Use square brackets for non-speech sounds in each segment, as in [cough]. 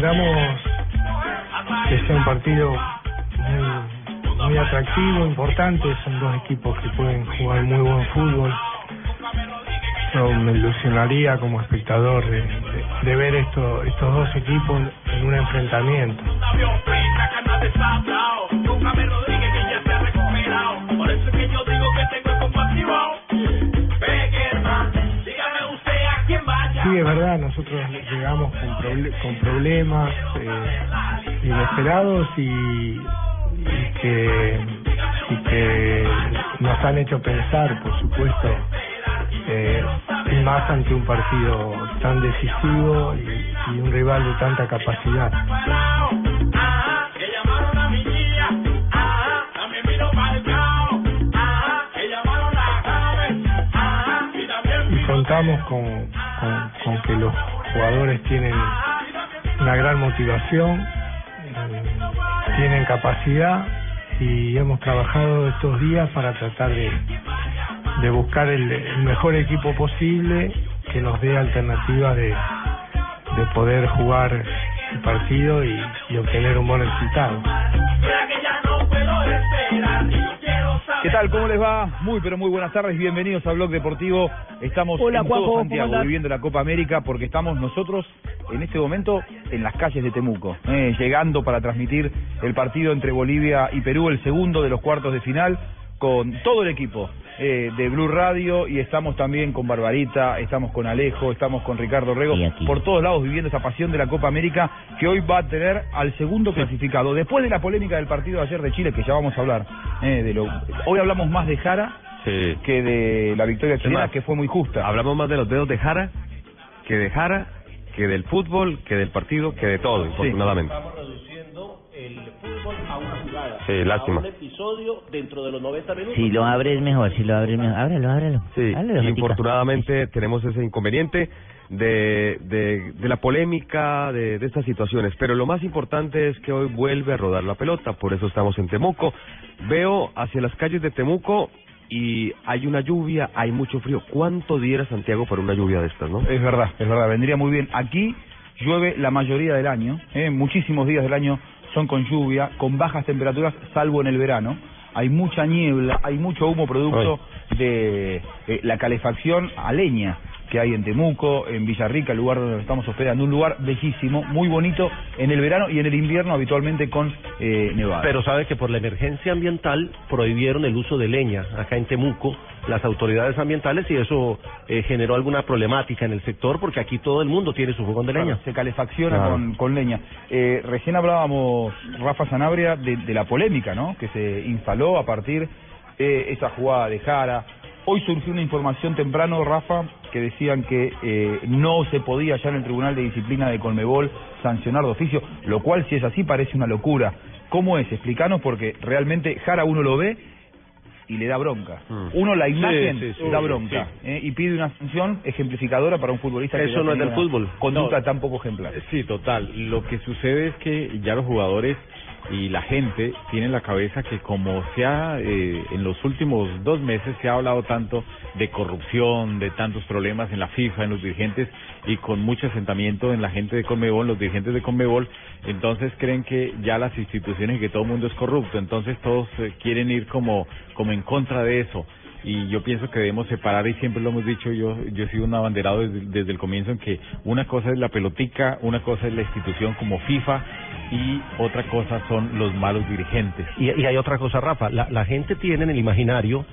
Esperamos que sea un partido muy, muy atractivo, importante. Son dos equipos que pueden jugar muy buen fútbol. Yo me ilusionaría como espectador de, ver esto, estos dos equipos en un enfrentamiento. Por eso es que yo digo que tengo Sí, es verdad, nosotros llegamos con, proble- con problemas eh, inesperados y, que, y que nos han hecho pensar, por supuesto, eh, más ante un partido tan decisivo y, un rival de tanta capacidad. Y contamos con, con, que los jugadores tienen una gran motivación, eh, tienen capacidad y hemos trabajado estos días para tratar de, de buscar el, el mejor equipo posible que nos dé alternativas de, de poder jugar el partido y, y obtener un buen resultado. ¿Qué tal? ¿Cómo les va? Muy, pero muy buenas tardes. Bienvenidos a Blog Deportivo. Estamos Hola, en todo ¿cómo Santiago viviendo la Copa América porque estamos nosotros en este momento en las calles de Temuco, eh, llegando para transmitir el partido entre Bolivia y Perú, el segundo de los cuartos de final, con todo el equipo eh, de Blue Radio y estamos también con Barbarita, estamos con Alejo, estamos con Ricardo Rego, por todos lados viviendo esa pasión de la Copa América que hoy va a tener al segundo clasificado. Después de la polémica del partido de ayer de Chile, que ya vamos a hablar, eh, de lo, hoy hablamos más de Jara Sí. que de la victoria chilena, que fue muy justa. Hablamos más de los dedos de Jara que de Jara, que del fútbol, que del partido, que de todo, infortunadamente. Estamos reduciendo el fútbol a una jugada. Sí, lástima. A un episodio dentro de los 90 minutos. Si lo abres mejor, si lo abres mejor. Ábrelo, ábrelo. Sí, Ábrelo, infortunadamente tenemos ese inconveniente de, de, de la polémica de, de estas situaciones, pero lo más importante es que hoy vuelve a rodar la pelota, por eso estamos en Temuco. Veo hacia las calles de Temuco y hay una lluvia, hay mucho frío. ¿Cuánto diera Santiago para una lluvia de estas, no? Es verdad, es verdad, vendría muy bien. Aquí llueve la mayoría del año, ¿eh? muchísimos días del año son con lluvia, con bajas temperaturas, salvo en el verano. Hay mucha niebla, hay mucho humo producto de eh, la calefacción a leña que hay en Temuco, en Villarrica, el lugar donde nos estamos hospedando, un lugar bellísimo, muy bonito en el verano y en el invierno habitualmente con eh, nevada. Pero sabe que por la emergencia ambiental prohibieron el uso de leña acá en Temuco las autoridades ambientales y eso eh, generó alguna problemática en el sector porque aquí todo el mundo tiene su fogón de leña. Claro, se calefacciona Claro. con, con leña. Eh, recién hablábamos, Rafa Sanabria, de, de la polémica ¿no? que se instaló a partir de esa jugada de Jara. Hoy surgió una información temprano, Rafa, que decían que eh, no se podía ya en el Tribunal de Disciplina de Colmebol sancionar de oficio, lo cual si es así parece una locura. ¿Cómo es? Explícanos porque realmente Jara uno lo ve y le da bronca. Mm. Uno la imagen sí, sí, da bronca ¿eh? y pide una sanción ejemplificadora para un futbolista que Eso ya no es del fútbol. Conducta No. tan poco ejemplar. Sí, total. Lo que sucede es que ya los jugadores y la gente tiene en la cabeza que como se ha, eh, en los últimos dos meses se ha hablado tanto de corrupción, de tantos problemas en la FIFA, en los dirigentes y con mucho asentamiento en la gente de Conmebol, los dirigentes de Conmebol, entonces creen que ya las instituciones y que todo el mundo es corrupto, entonces todos eh, quieren ir como, como en contra de eso. Y yo pienso que debemos separar y siempre lo hemos dicho yo yo he sido un abanderado desde, desde el comienzo en que una cosa es la pelotica una cosa es la institución como FIFA y otra cosa son los malos dirigentes. Y, y hay otra cosa, Rafa, la, gente tiene en el imaginario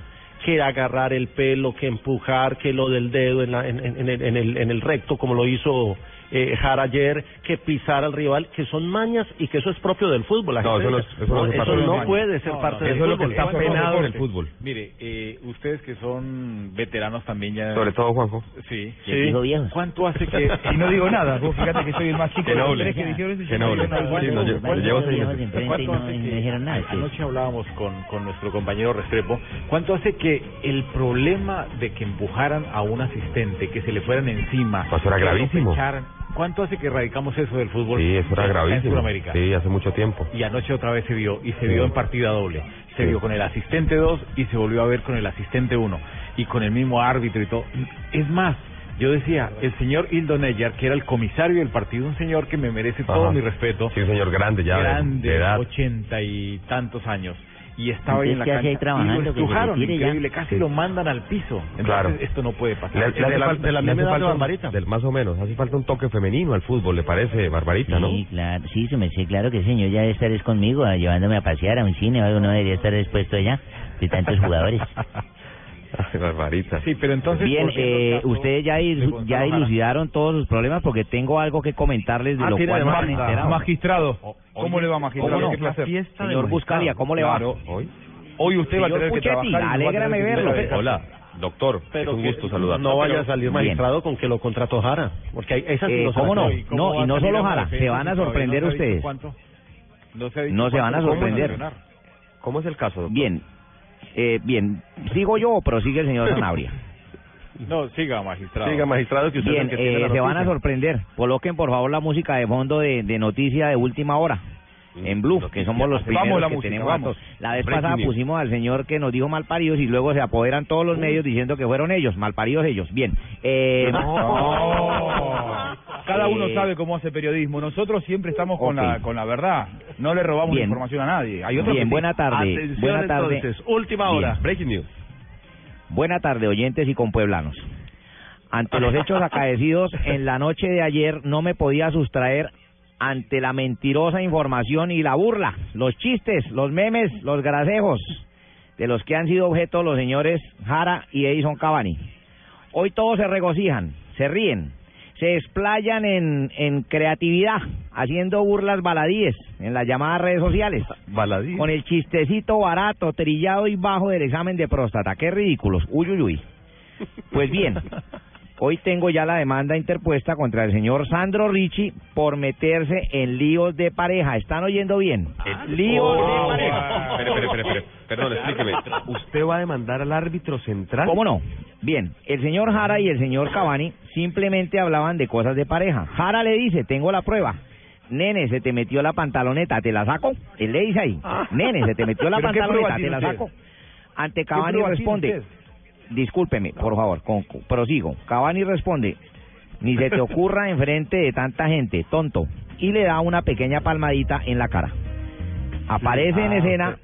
que agarrar el pelo, que empujar, que lo del dedo en, la- en, en, el, en el recto, como lo hizo eh, Jara ayer, que pisar al rival, que son mañas y que eso es propio del fútbol. La No, gente eso no dice, eso no puede ser No, parte no, del eso es lo fútbol. que está Eso penado en el fútbol. mire eh, ustedes que son veteranos también ya Sobre todo Juanjo. sí Sí. viejos. ¿cuánto hace que Y no digo nada, vos fíjate que soy el más chico noble. que eso. noble. digo lo llevo seis meses. ¿Cuánto hace que-. Anoche hablábamos con, con nuestro compañero Restrepo. ¿Cuánto hace que el problema de que empujaran a un asistente, que se le fueran encima, Pues era que gravísimo. ¿Cuánto hace que erradicamos eso del fútbol? Sí, eso era en- En gravísimo. Sudamérica. Sí, hace mucho tiempo. Y anoche otra vez se vio, y se Sí. vio en partida doble. Se Sí. vio con el asistente 2 y se volvió a ver con el asistente 1. Y con el mismo árbitro y todo. Es más, yo decía, el señor Hildo Neyer, que era el comisario del partido, un señor que me merece todo mi respeto, Sí, un señor grande ya de- grande, de edad. ochenta y tantos años. Y estaba ahí en la Entonces, ¿qué hace ahí cancha y trabajando? lo estrujaron, ya. increíble, casi Sí. lo mandan al piso. Entonces, Claro. esto no puede pasar. Le- le de la- falta- de la le hace misma edad de Barbarita. del- más o menos, hace falta un toque femenino al fútbol, ¿le parece, Barbarita, no? Sí, claro, sí, se me sí, claro que sí, señor, ya debe estar es conmigo, ah, llevándome a pasear a un cine o algo, no debería estar expuesto allá de tantos jugadores. [laughs] [laughs] Barbarita. Sí, pero entonces... Bien, eh, ustedes ya, ya Jara. dilucidaron todos sus problemas porque tengo algo que comentarles de Ah, lo cual no han enterado. Magistrado, ¿cómo Oye, le va, magistrado? ¿cómo no? Qué placer. Señor Buscalia, ¿cómo le va? Claro. Hoy. Hoy usted va a tener que Puchetti, trabajar. y a tener alégrame que verlo. Hola, doctor. Pero es un que gusto saludar. No vaya a salir Bien. magistrado con que lo contrató Jara, porque hay, esa sí Eh, ¿cómo no? creo. ¿Cómo No, y no solo Jara, se van a sorprender ustedes. cuánto? No, se, van a sorprender. ¿Cómo es el caso, doctor? Bien, eh, bien, ¿sigo yo o prosigue el señor [laughs] Sanabria? No, siga, magistrado. Siga, magistrado, que usted Bien, es el que tiene eh, la se van a sorprender. Coloquen por favor la música de fondo de, de noticia de última hora. En Blue, que somos los Vamos primeros la que música, tenemos vamos. datos. La vez Breaking pasada news. pusimos al señor que nos dijo malparidos y luego se apoderan todos los medios diciendo que fueron ellos, malparidos ellos. Bien. Eh, No. [laughs] Cada uno Eh, sabe cómo hace periodismo. Nosotros siempre estamos con la con la verdad. No le robamos Bien. información a nadie. Hay otros Bien, buena tarde. Atención, buena tarde. entonces, última Bien. hora. Breaking news. Buena tarde, oyentes y compueblanos. Ante los hechos [laughs] acaecidos en la noche de ayer, no me podía sustraer ante la mentirosa información y la burla, los chistes, los memes, los grasejos de los que han sido objeto los señores Jara y Edison Cavani. Hoy todos se regocijan, se ríen, se explayan en, en creatividad, haciendo burlas baladíes en las llamadas redes sociales Baladí. con el chistecito barato, trillado y bajo del examen de próstata. Qué ridículos. Uy, uy, uy. Pues bien, hoy tengo ya la demanda interpuesta contra el señor Sandro Ricci por meterse en líos de pareja. ¿Están oyendo bien? líos de pareja. Espere, espere, espere, espere. Perdón, explíqueme. ¿Usted va a demandar al árbitro central? ¿Cómo no? Bien, el señor Jara y el señor Cavani simplemente hablaban de cosas de pareja. Jara le dice, tengo la prueba. Nene, se te metió la pantaloneta, ¿te la saco? Él le dice ahí, nene, se te metió la [laughs] ¿Pero qué prueba pantaloneta, ¿te la saco? Ante ¿Qué Cavani responde, usted? Discúlpeme, por favor, con, prosigo. Cavani responde, ni se te ocurra [laughs] enfrente de tanta gente, tonto, y le da una pequeña palmadita en la cara. Aparece en Ah, escena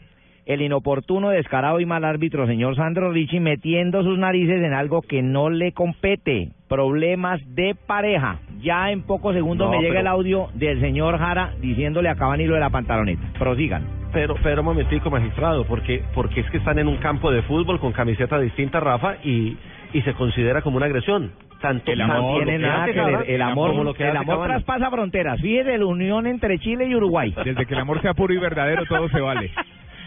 el inoportuno, descarado y mal árbitro señor Sandro Ricci metiendo sus narices en algo que no le compete. Problemas de pareja. Ya en pocos segundos No, me llega pero- el audio del señor Jara diciéndole a Cavani lo de la pantaloneta. Prosigan. Pero, pero un momentico, magistrado, porque, porque es que están en un campo de fútbol con camiseta distinta, Rafa, y, y se considera como una agresión. Tanto El amor no tiene nada que ver. El amor, como lo que el amor traspasa fronteras. Fíjese la unión entre Chile y Uruguay. Desde que el amor sea puro y verdadero, todo se vale. [laughs]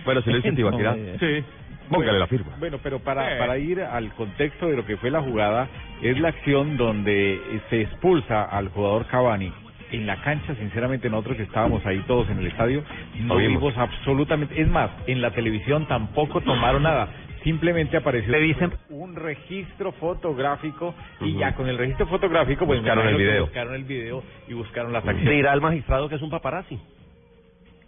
Bueno, si lo dice Tibaquirá. Sí. Póngale la firma. Bueno, pero para, Eh. para ir al contexto de lo que fue la jugada, es la acción donde eh, se expulsa al jugador Cavani. En la cancha, sinceramente, nosotros que estábamos ahí todos en el estadio, no vimos. absolutamente. Es más, en la televisión tampoco tomaron nada. Simplemente apareció un registro fotográfico y ya con el registro fotográfico pues Buscaron el video. Buscaron el video y buscaron las Ujú. acciones. Dirá el magistrado que es un paparazzi.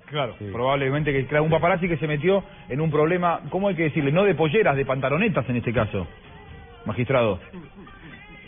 Claro, probablemente que claro, un paparazzi que se metió en un problema, ¿cómo hay que decirle? No de polleras, de pantalonetas en este caso, magistrado.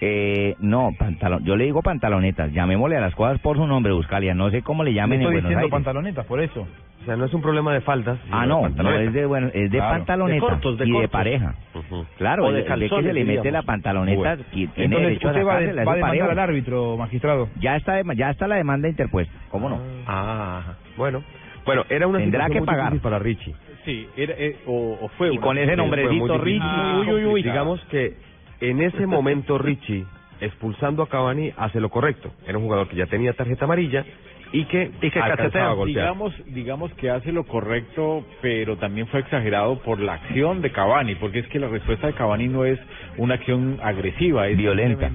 Eh, no, pantalón, yo le digo pantalonetas, llamémosle a las cosas por su nombre, Buscalia, no sé cómo le llamen en estoy Buenos diciendo Aires. pantalonetas, por eso. O sea, no es un problema de faldas. Ah, no, no es de, bueno, es de Claro. pantaloneta De cortos, de y de cortos. pareja. Ujú. Claro, O de el que calzones, se le mete diríamos. la pantaloneta, Bueno. qui- tiene Entonces, derecho a usted va, de- va a demandar al árbitro, magistrado. Ya está, ya está la demanda interpuesta, ¿cómo no? Ah, bueno. Bueno, era una Tendrá situación que muy pagar. difícil para Richie. Sí, era, eh, o, o fue Y una- con ese Sí, fue muy nombrecito, difícil. Richie. Ah, uy, uy, uy. Digamos que en ese momento Richie, expulsando a Cavani, hace lo correcto. Era un jugador que ya tenía tarjeta amarilla y que, Y que a golpear. digamos, digamos que hace lo correcto, pero también fue exagerado por la acción de Cavani, porque es que la respuesta de Cavani no es una acción agresiva, es Violenta.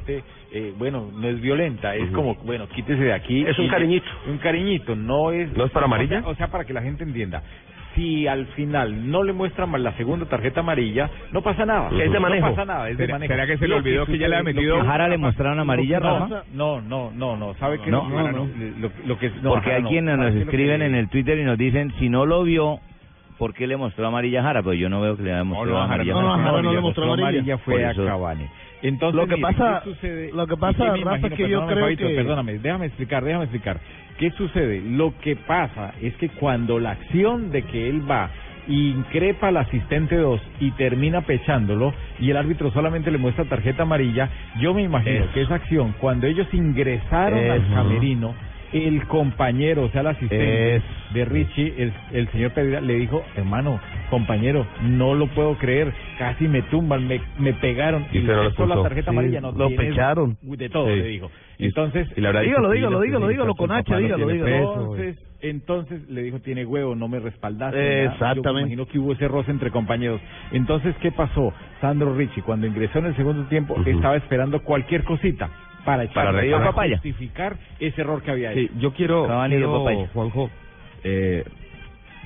eh, bueno, no es violenta, es como, bueno, quítese de aquí. Es un cariñito. Un cariñito, no es... ¿No es para amarilla? O sea, para que la gente entienda. Si al final no le muestran más la segunda tarjeta amarilla, no pasa nada. Es de manejo. No pasa nada, es de ¿Será- manejo. será que se le olvidó que ya le había sucede- metido- que- ¿A Jara le mostraron amarilla, no, Rafa? No, no, no, no, ¿sabe que No, no? no, no. Lo, lo que, no, Porque hay no. quienes ¿Sabe nos escriben que- en el Twitter y nos dicen, si no lo vio, ¿por qué le mostró amarilla a Jara? Pues yo no veo que le haya mostrado no, a Jara amarilla. no, no, Jara. Jara no le mostró amarilla fue a. Cavani. Entonces, Lo que mire, pasa- ¿qué sucede? lo que ¿Y pasa, Rafa, imagino? es que yo creo Fabito, que- Perdóname, déjame explicar, déjame explicar. ¿Qué sucede? Lo que pasa es que cuando la acción de que él va increpa al asistente 2 y termina pechándolo y el árbitro solamente le muestra tarjeta amarilla, yo me imagino Eso. que esa acción, cuando ellos ingresaron al camerino, el compañero, o sea, el asistente de Richie, el, el señor Pereira, le dijo, hermano, compañero, no lo puedo creer, casi me tumban, me, me pegaron Y usted con la tarjeta Sí, amarilla no lo pecharon. de todo, Sí. le dijo. Y- Entonces, y le Dígalo, dígalo, lo dígalo, que dígalo con H, dígalo, dígalo. peso, entonces, entonces le dijo, tiene huevo, no me respaldaste. ¿verdad? Yo me exactamente. imagino que hubo ese roce entre compañeros. Entonces, ¿qué pasó? Sandro Ricci, cuando ingresó en el segundo tiempo, estaba esperando cualquier cosita para, echar, Para reclamar. para papaya. justificar ese error que había Sí, hecho. yo quiero. Juanjo, eh,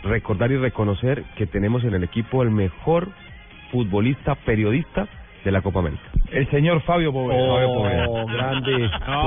recordar y reconocer que tenemos en el equipo el mejor futbolista periodista de la Copa América. El señor Fabio Poveda. Fabio Poveda. Oh, grande. [laughs] No,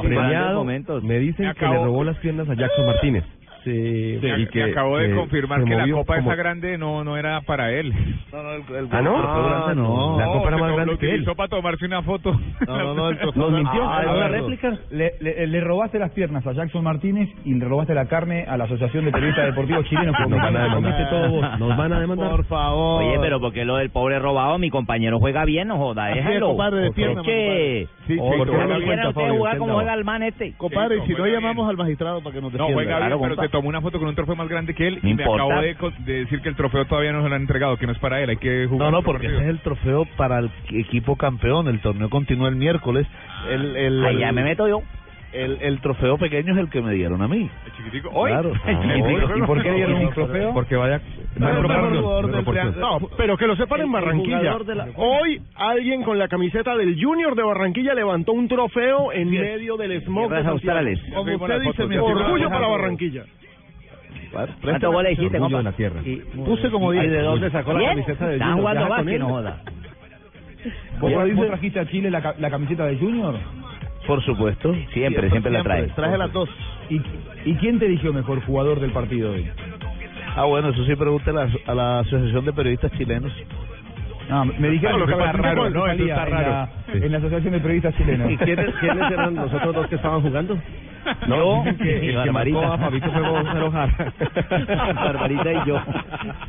Fue premiado. Me dicen Me que le robó las piernas a Jackson Martínez. Sí. Me, y que, me acabo de confirmar se que la copa como- esa grande no no era para él. No, no, el, el- Ah, ¿no? el trofeo grande no. La copa era se más grande lo que él. utilizó para tomarse una foto. No, no, no, grande- [laughs] mintió. Ah, A ¿es una ver, réplica? Le, le- le robaste las piernas a Jackson Martínez y le robaste la carne a la Asociación de Periodistas Deportivos Chilenos. Nos van a demandar. Todo vos. Nos van a demandar. Por favor. Oye, pero porque lo del pobre robado, mi compañero juega bien, no joda, déjalo. compadre, de Porque pierna, es que... Sí, sí, Oh, ¿por qué compadre. no No jugar como no. juega el man este. Compadre, si no juega llamamos al magistrado para que nos No, defienda. juega Claro, bien, pero se tomó una foto con un trofeo más grande que él No y me importa. acabó de, decir que el trofeo todavía no se lo han entregado, que no es para él, hay que jugar. No, no, porque partido. ese es el trofeo para el equipo campeón. El torneo continúa el miércoles. El, el, Ahí ya me meto yo. el, el trofeo pequeño es el que me dieron a mí. El chiquitico. ¿Hoy? Claro. [laughs] El chiquitico. ¿Y por qué dieron un trofeo? Porque vaya. No, pero que lo sepan El- en Barranquilla. la- Hoy alguien con la camiseta del Junior de Barranquilla levantó un trofeo en medio del smog de. Como usted dice, Orgullo para. Barranquilla. ¿Cuántos goles hiciste, Orgullo compa? de la tierra. Y puse como ¿Y dice. de dónde sacó la camiseta de Están jugando básquet, no joda. ¿Vos, trajiste a Chile la, la camiseta de Junior? Por supuesto. Siempre, siempre la trae. Traje las dos. ¿Y, ¿Y quién te eligió mejor jugador del partido hoy? Ah, bueno, eso sí pregúntele a la, a la Asociación de Periodistas Chilenos. Ah, me dijeron Lo que que estaba pasa es que raro, ¿no? Está en raro. la- En la Asociación de Periodistas Chilenos. ¿Y quiénes, quiénes eran los otros dos que estaban jugando? No, dicen que y el que Barbarita. marcó a Fabito fue Gonzalo Jara. [laughs] Barbarita y yo.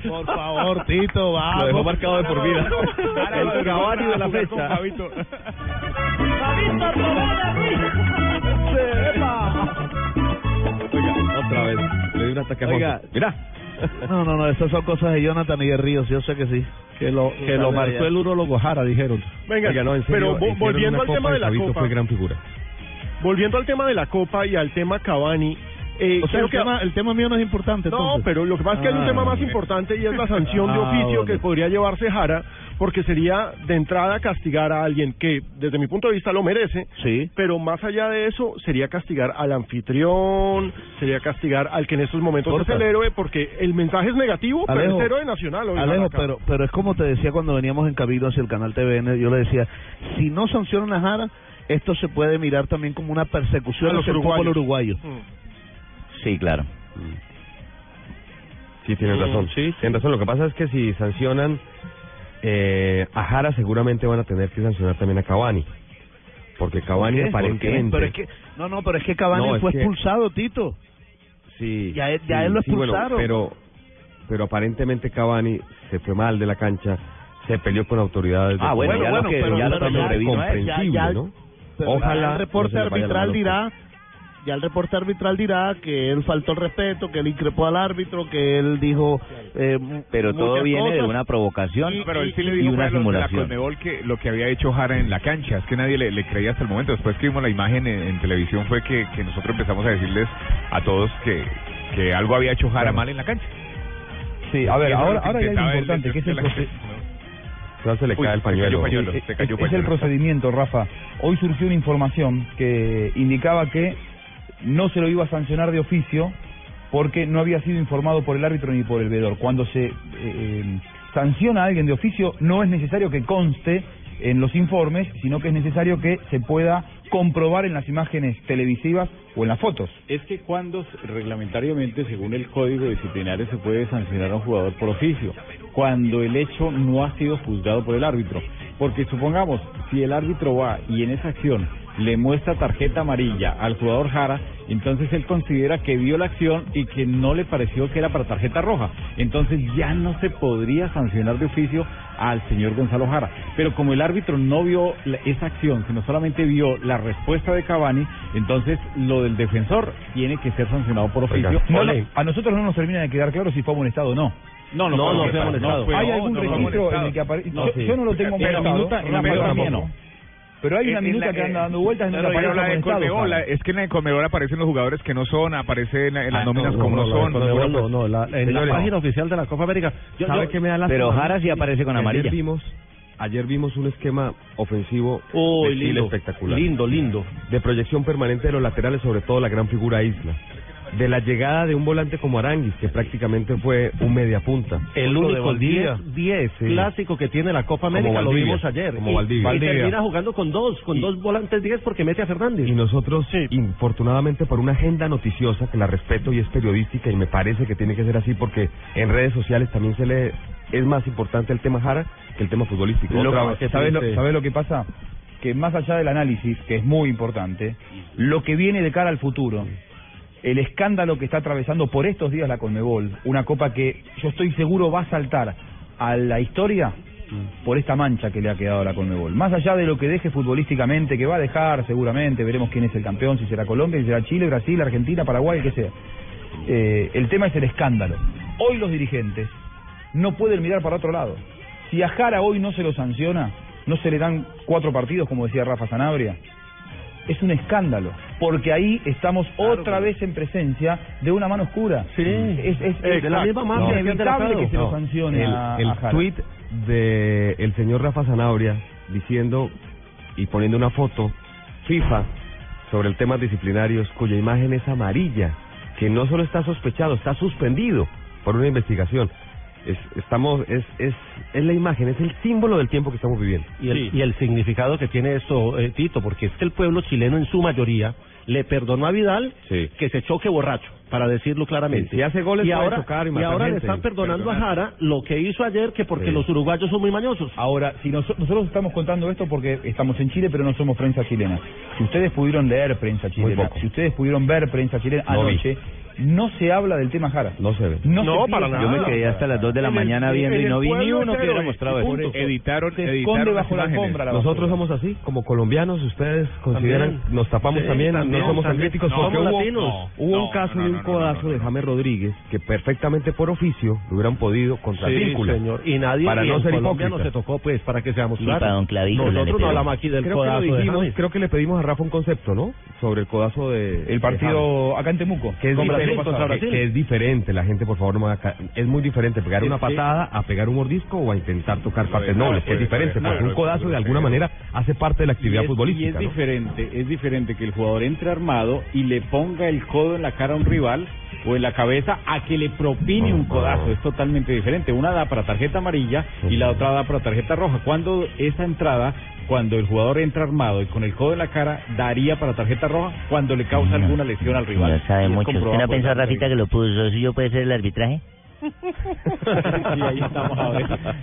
Por favor, Tito, vamos. Lo dejó marcado de por vida. El Cavani de la fecha. Fabito. Oiga, otra vez. Le di un ataque a Oiga. Mira. No, no, no, esas son cosas de Jonathan y de Ríos, yo sé que sí. Que lo, que lo marcó el urólogo Jara, dijeron. Venga, Oiga, no, en serio, pero volviendo una al tema de la Fabito Copa, fue gran figura. Volviendo al tema de la Copa y al tema Cavani, eh, O sea, creo el que tema, el tema mío no es importante, No, entonces. pero lo que pasa es que hay un Ah, tema más ok. importante y es la sanción de [laughs] Ah, oficio bueno. que podría llevarse Jara, porque sería de entrada castigar a alguien que, desde mi punto de vista, lo merece, Sí. pero más allá de eso, sería castigar al anfitrión, sería castigar al que en estos momentos Corta. es el héroe, porque el mensaje es negativo, pero Alejo, es héroe nacional. hoy Alejo, pero, pero es como te decía cuando veníamos en camino hacia el canal TVN, yo le decía, si no sancionan a Jara, esto se puede mirar también como una persecución A los hacia el fútbol uruguayos. uruguayo. Mm. Sí, claro. Sí, tienes Mm, razón. sí, Tienes razón. Lo que pasa es que si sancionan eh, a Jara, seguramente van a tener que sancionar también a Cavani. Porque Cavani aparentemente... Pero es que, no, no, pero es que Cavani No, es fue que- expulsado, Tito. Sí, Ya él- ya sí, él lo sí, bueno, expulsaron. pero, pero aparentemente Cavani se fue mal de la cancha, se peleó con autoridades. de Ah, bueno, fútbol. ya lo que- pero- ya lo pero ya- comprensible, ya- ¿no? Ojalá el reporte la arbitral dirá, ya el reporte arbitral dirá que él faltó el respeto, que él increpó al árbitro, que él dijo. Eh, Pero todo viene de una provocación Pero él sí le y dijo una la simulación. Conmebol que lo que había hecho Jara en la cancha, es que nadie le, le creía hasta el momento. Después que vimos la imagen en, en televisión fue que, que nosotros empezamos a decirles a todos que, que algo había hecho Jara mal en la cancha. Sí, a Y ver, ahora, ahora hay algo importante, que es el, la proce- se le Uy, cae el se cayó pañuelo. se es, el procedimiento, Rafa. Hoy surgió una información que indicaba que no se lo iba a sancionar de oficio porque no había sido informado por el árbitro ni por el vedor. Cuando se eh, eh, sanciona a alguien de oficio, no es necesario que conste en los informes, sino que es necesario que se pueda comprobar en las imágenes televisivas o en las fotos. Es que cuando reglamentariamente, según el código disciplinario, se puede sancionar a un jugador por oficio, cuando el hecho no ha sido juzgado por el árbitro. Porque supongamos, si el árbitro va y en esa acción le muestra tarjeta amarilla al jugador Jara, entonces él considera que vio la acción y que no le pareció que era para tarjeta roja. Entonces ya no se podría sancionar de oficio al señor Gonzalo Jara. Pero como el árbitro no vio esa acción, sino solamente vio la respuesta de Cavani, entonces lo del defensor tiene que ser sancionado por oficio. No, no, a nosotros no nos termina de quedar claro si fue amonestado o no. No, no, no, no, fue- ¿Hay no, algún registro en el que aparece? No, yo, no lo tengo amontado, minuta- en la no. Pero hay una En- en minuta la- que anda eh, dando vueltas en no, no, yo la de la- es que en la de Conmebol aparecen los jugadores que no son, aparece en, la- en las Ah, nóminas no, como no, son. no, no, no, no, la- en la página oficial de la Copa América. Yo- ¿Sabe yo- qué me da la Pero Jara sí aparece con amarilla. Ayer vimos, ayer vimos un esquema ofensivo de estilo lindo, espectacular. lindo, lindo. De proyección permanente de los laterales, sobre todo la gran figura Isla. De la llegada de un volante como Aranguis, que prácticamente fue un media punta. El único Valdivia. 10 Sí. clásico que tiene la Copa Como América lo vimos ayer. como y, Valdivia. y termina jugando con dos, con Y- dos volantes 10 porque mete a Fernández. Y nosotros, infortunadamente, por una agenda noticiosa, que la respeto y es periodística, y me parece que tiene que ser así, porque en redes sociales también se le es más importante el tema Jara que el tema futbolístico. Lo Otra que- vez, ¿sabes, lo, sabes lo que pasa? Que más allá del análisis, que es muy importante, lo que viene de cara al futuro, el escándalo que está atravesando por estos días la Conmebol, una copa que yo estoy seguro va a saltar a la historia por esta mancha que le ha quedado a la Conmebol. Más allá de lo que deje futbolísticamente, que va a dejar seguramente, veremos quién es el campeón, si será Colombia, si será Chile, Brasil, Argentina, Paraguay, que sea. Eh, el tema es el escándalo. Hoy los dirigentes no pueden mirar para otro lado. Si a Jara hoy no se lo sanciona, no se le dan cuatro partidos, como decía Rafa Sanabria, es un escándalo, porque ahí estamos otra vez en presencia de una mano oscura. Sí. es, es, Eh, la misma han inevitable que se lo sancione el, a, el a Jara. tweet de el señor Rafa Zanabria diciendo y poniendo una foto FIFA sobre el tema disciplinarios cuya imagen es amarilla, que no solo está sospechado, está suspendido por una investigación. Es, estamos es, es es la imagen, es el símbolo del tiempo que estamos viviendo. Y el, y el significado que tiene esto, eh, Tito, porque es que el pueblo chileno en su mayoría le perdonó a Vidal Sí. que se choque borracho, para decirlo claramente. Sí, si hace goles y puede ahora, chocar y y ahora le están perdonando a. Jara lo que hizo ayer, que porque Sí. los uruguayos son muy mañosos. Ahora, si noso- nosotros estamos contando esto porque estamos en Chile, pero no somos prensa chilena. Si ustedes pudieron leer prensa chilena, si ustedes pudieron ver prensa chilena No vi. No se habla del tema Jara. No se ve. No, No, se para nada. Yo me quedé hasta las 2 de la En el- mañana viendo en y no vi ni uno que hubiera mostrado eso. Editaron, se esconde bajo la alfombra Nosotros somos así, como colombianos, ustedes consideran, También. nos tapamos Sí, también, también, no somos críticos No, porque somos hubo, latinos. hubo No, un caso no, de un no, no, codazo no, de. James Rodríguez que perfectamente por oficio lo hubieran podido contra Sí, vínculo. señor. Y nadie Para y no ser Colombia hipócrita. no se tocó, pues, para que seamos claros. para don Nosotros no hablamos aquí del codazo de creo que le pedimos a Rafa un concepto, ¿no? Sobre el codazo de El partido acá en Temuco. que es, Que- es diferente, la gente por favor no me haga es muy diferente pegar una patada a pegar un mordisco o a intentar tocar partes nobles, que es diferente, porque un codazo de alguna manera hace parte de la Y actividad y futbolística. diferente, es diferente que el jugador entre armado y le ponga el codo en la cara a un rival o en la cabeza a que le propine un codazo. Es totalmente diferente. Una da para tarjeta amarilla y la otra da para tarjeta roja. Cuando esa entrada, cuando el jugador entra armado y con el codo en la cara, daría para tarjeta roja cuando le causa alguna lesión al rival. Ya sabe mucho. ¿Usted comprobado no pensó, Rafita, que lo puso suyo puede ser el arbitraje? Ahí estamos.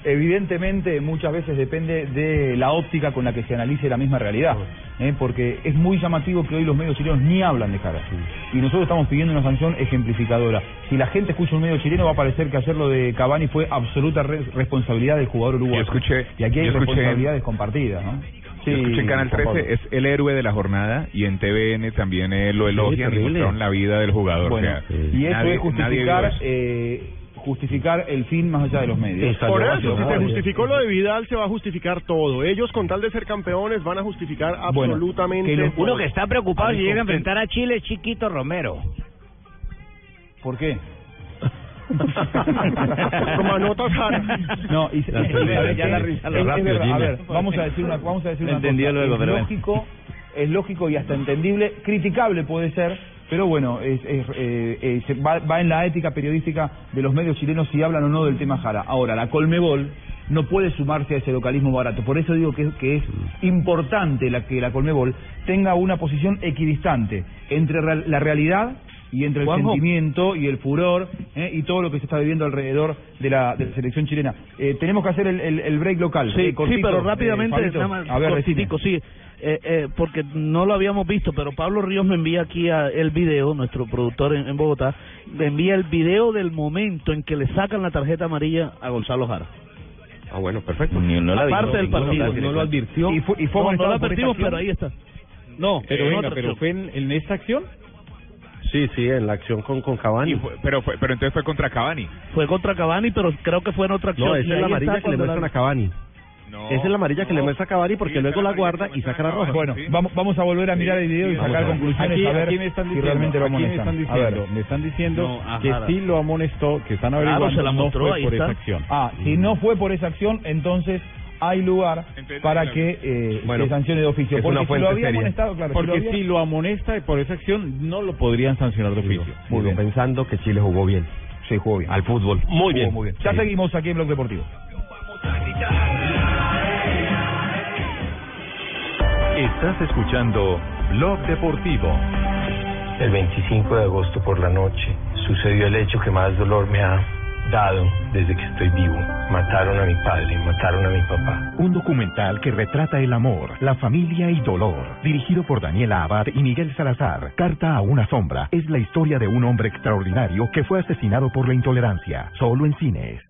Evidentemente, muchas veces depende de la óptica con la que se analice la misma realidad, ¿eh? porque es muy llamativo que hoy los medios chilenos ni hablan de Jara. Y nosotros estamos pidiendo una sanción ejemplificadora. Si la gente escucha un medio chileno, va a parecer que hacerlo de Cavani fue absoluta re- responsabilidad del jugador uruguayo. Yo escuché- y aquí hay yo escuché- responsabilidades compartidas, ¿no? Yo escuché en Canal Juan Pablo. 13, es el héroe de la jornada y en TVN también eh, lo Sí, elogian y terrible. mostraron la vida del jugador. Bueno, o sea, y eso nadie- es justificar eh, justificar el fin más allá de los medios. Por eso, si se justificó lo de Vidal, se va a justificar todo. Ellos, con tal de ser campeones, van a justificar Bueno, absolutamente que lo- todo. Uno que está preocupado si llega a enfrentar a Chile es Chiquito Romero. ¿Por qué? [laughs] Como anotas. No, y, a ver, vamos a decir una, vamos a decir Lo una cosa. luego, es lógico, es lógico y hasta entendible, criticable puede ser, pero bueno, es, es, eh, eh, va, va en la ética periodística de los medios chilenos si hablan o no del tema Jara. Ahora, la Colmebol no puede sumarse a ese localismo barato. Por eso digo que, es importante la, que la Colmebol tenga una posición equidistante entre la realidad y entre el Juanjo. sentimiento y el furor ¿eh? y todo lo que se está viviendo alrededor de la, de la selección chilena. Eh, tenemos que hacer el, el, el break local. Sí, Eh, sí, cortito, pero eh, rápidamente, Fabito. nada más, a ver, cortitico, sí. Eh, eh, porque no lo habíamos visto, pero Pablo Ríos me envía aquí a- el video, nuestro productor en, en Bogotá, me envía el video del momento en que le sacan la tarjeta amarilla a Gonzalo Jara. Ah, bueno, perfecto. Aparte del partido. no lo advirtió. Y fue, y fue No, no lo advertimos, pero ahí está. No, Pero en venga, otra pero fue en, en esta acción. Sí, sí, en la acción con, con Cavani. Y fue- pero, fue, pero entonces fue contra Cavani. Fue contra Cavani, pero creo que fue en otra acción. No, esa es la amarilla que le muestran la- a Cavani. No, Esa es la amarilla que le muestra a Cavani porque Sí, luego la guarda y saca la roja. Bueno, vamos, vamos a volver a mirar el video y sacar a conclusiones Aquí, a ver aquí me están si diciendo, realmente lo aquí me amonestan. están A ver. diciendo, me están diciendo No, que sí lo amonestó, que están Claro, averiguando, se la no mostró, fue ahí por está. esa acción. Ah, si no fue por esa acción, entonces hay lugar Entonces, para claro. que eh, Bueno, se sancione de oficio. es Porque si lo había seria. amonestado, claro, si lo Porque había- si lo amonesta y por esa acción no lo podrían sancionar de oficio. Muy bien. pensando que Chile jugó bien. Sí, jugó bien. Al fútbol. Muy bien. Muy bien. Ya Sí. seguimos aquí en Blog Deportivo. Estás escuchando Blog Deportivo. El 25 de agosto por la noche sucedió el hecho que más dolor me ha dado desde que estoy vivo. Mataron a mi padre, mataron a mi papá. Un documental que retrata el amor, la familia y dolor. Dirigido por Daniela Abad y Miguel Salazar. Carta a una sombra es la historia de un hombre extraordinario que fue asesinado por la intolerancia. Solo en cines.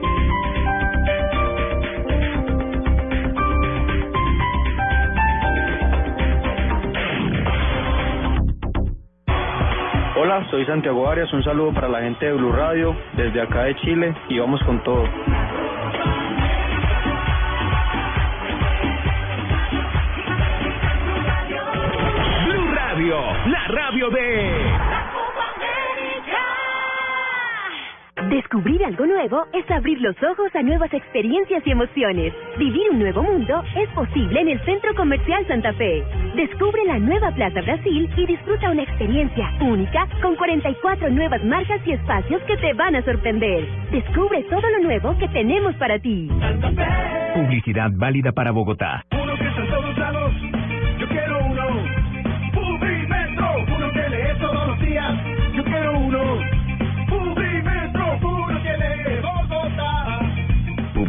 Hola, soy Santiago Arias. Un saludo para la gente de Blue Radio desde acá de Chile y vamos con todo. Blue Radio, la radio de... Descubrir algo nuevo es abrir los ojos a nuevas experiencias y emociones. Vivir un nuevo mundo es posible en el Centro Comercial Santa Fe. Descubre la nueva Plaza Brasil y disfruta una experiencia única con 44 nuevas marcas y espacios que te van a sorprender. Descubre todo lo nuevo que tenemos para ti. Publicidad válida para Bogotá. Uno que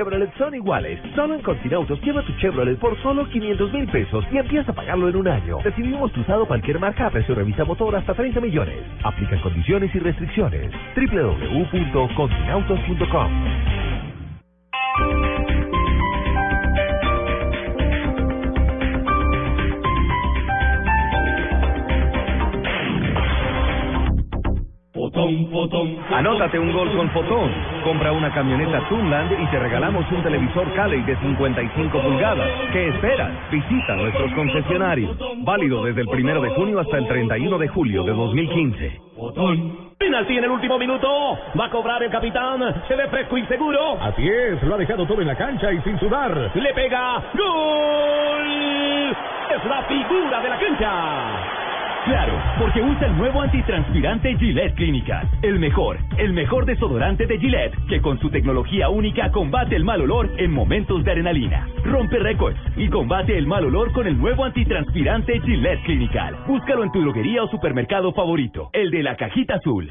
Chevrolet son iguales. Solo en Continautos lleva tu Chevrolet por solo 500 mil pesos y empieza a pagarlo en un año. Recibimos tu usado cualquier marca a precio revisa motor hasta 30 millones. Aplican condiciones y restricciones. www.continautos.com Fotón, fotón, Anótate un gol con Fotón. Compra una camioneta Tunland y te regalamos un televisor Cali de 55 pulgadas. ¿Qué esperas? Visita nuestros concesionarios. Válido desde el primero de junio hasta el 31 de julio de 2015. Penalti en el último minuto. Va a cobrar el capitán. Se ve fresco y seguro. Así es, lo ha dejado todo en la cancha y sin sudar. Le pega. ¡Gol! Es la figura de la cancha. Claro, porque usa el nuevo antitranspirante Gillette Clinical. El mejor, el mejor desodorante de Gillette, que con su tecnología única combate el mal olor en momentos de adrenalina. Rompe récords y combate el mal olor con el nuevo antitranspirante Gillette Clinical. Búscalo en tu droguería o supermercado favorito, el de la cajita azul.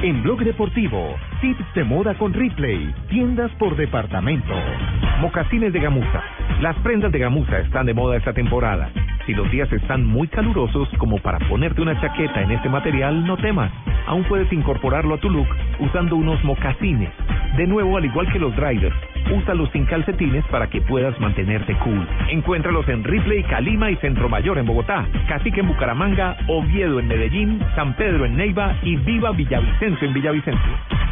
En Blog Deportivo, tips de moda con Ripley, tiendas por departamento. Mocasines de gamuza. Las prendas de gamuza están de moda esta temporada. Si los días están muy calurosos como para ponerte una chaqueta en este material, no temas. Aún puedes incorporarlo a tu look usando unos mocasines. De nuevo, al igual que los drivers, úsalos sin calcetines para que puedas mantenerte cool. Encuéntralos en Ripley, Calima y Centro Mayor en Bogotá, Cacique en Bucaramanga, Oviedo en Medellín, San Pedro en Neiva y Viva Villavicencio en Villavicencio.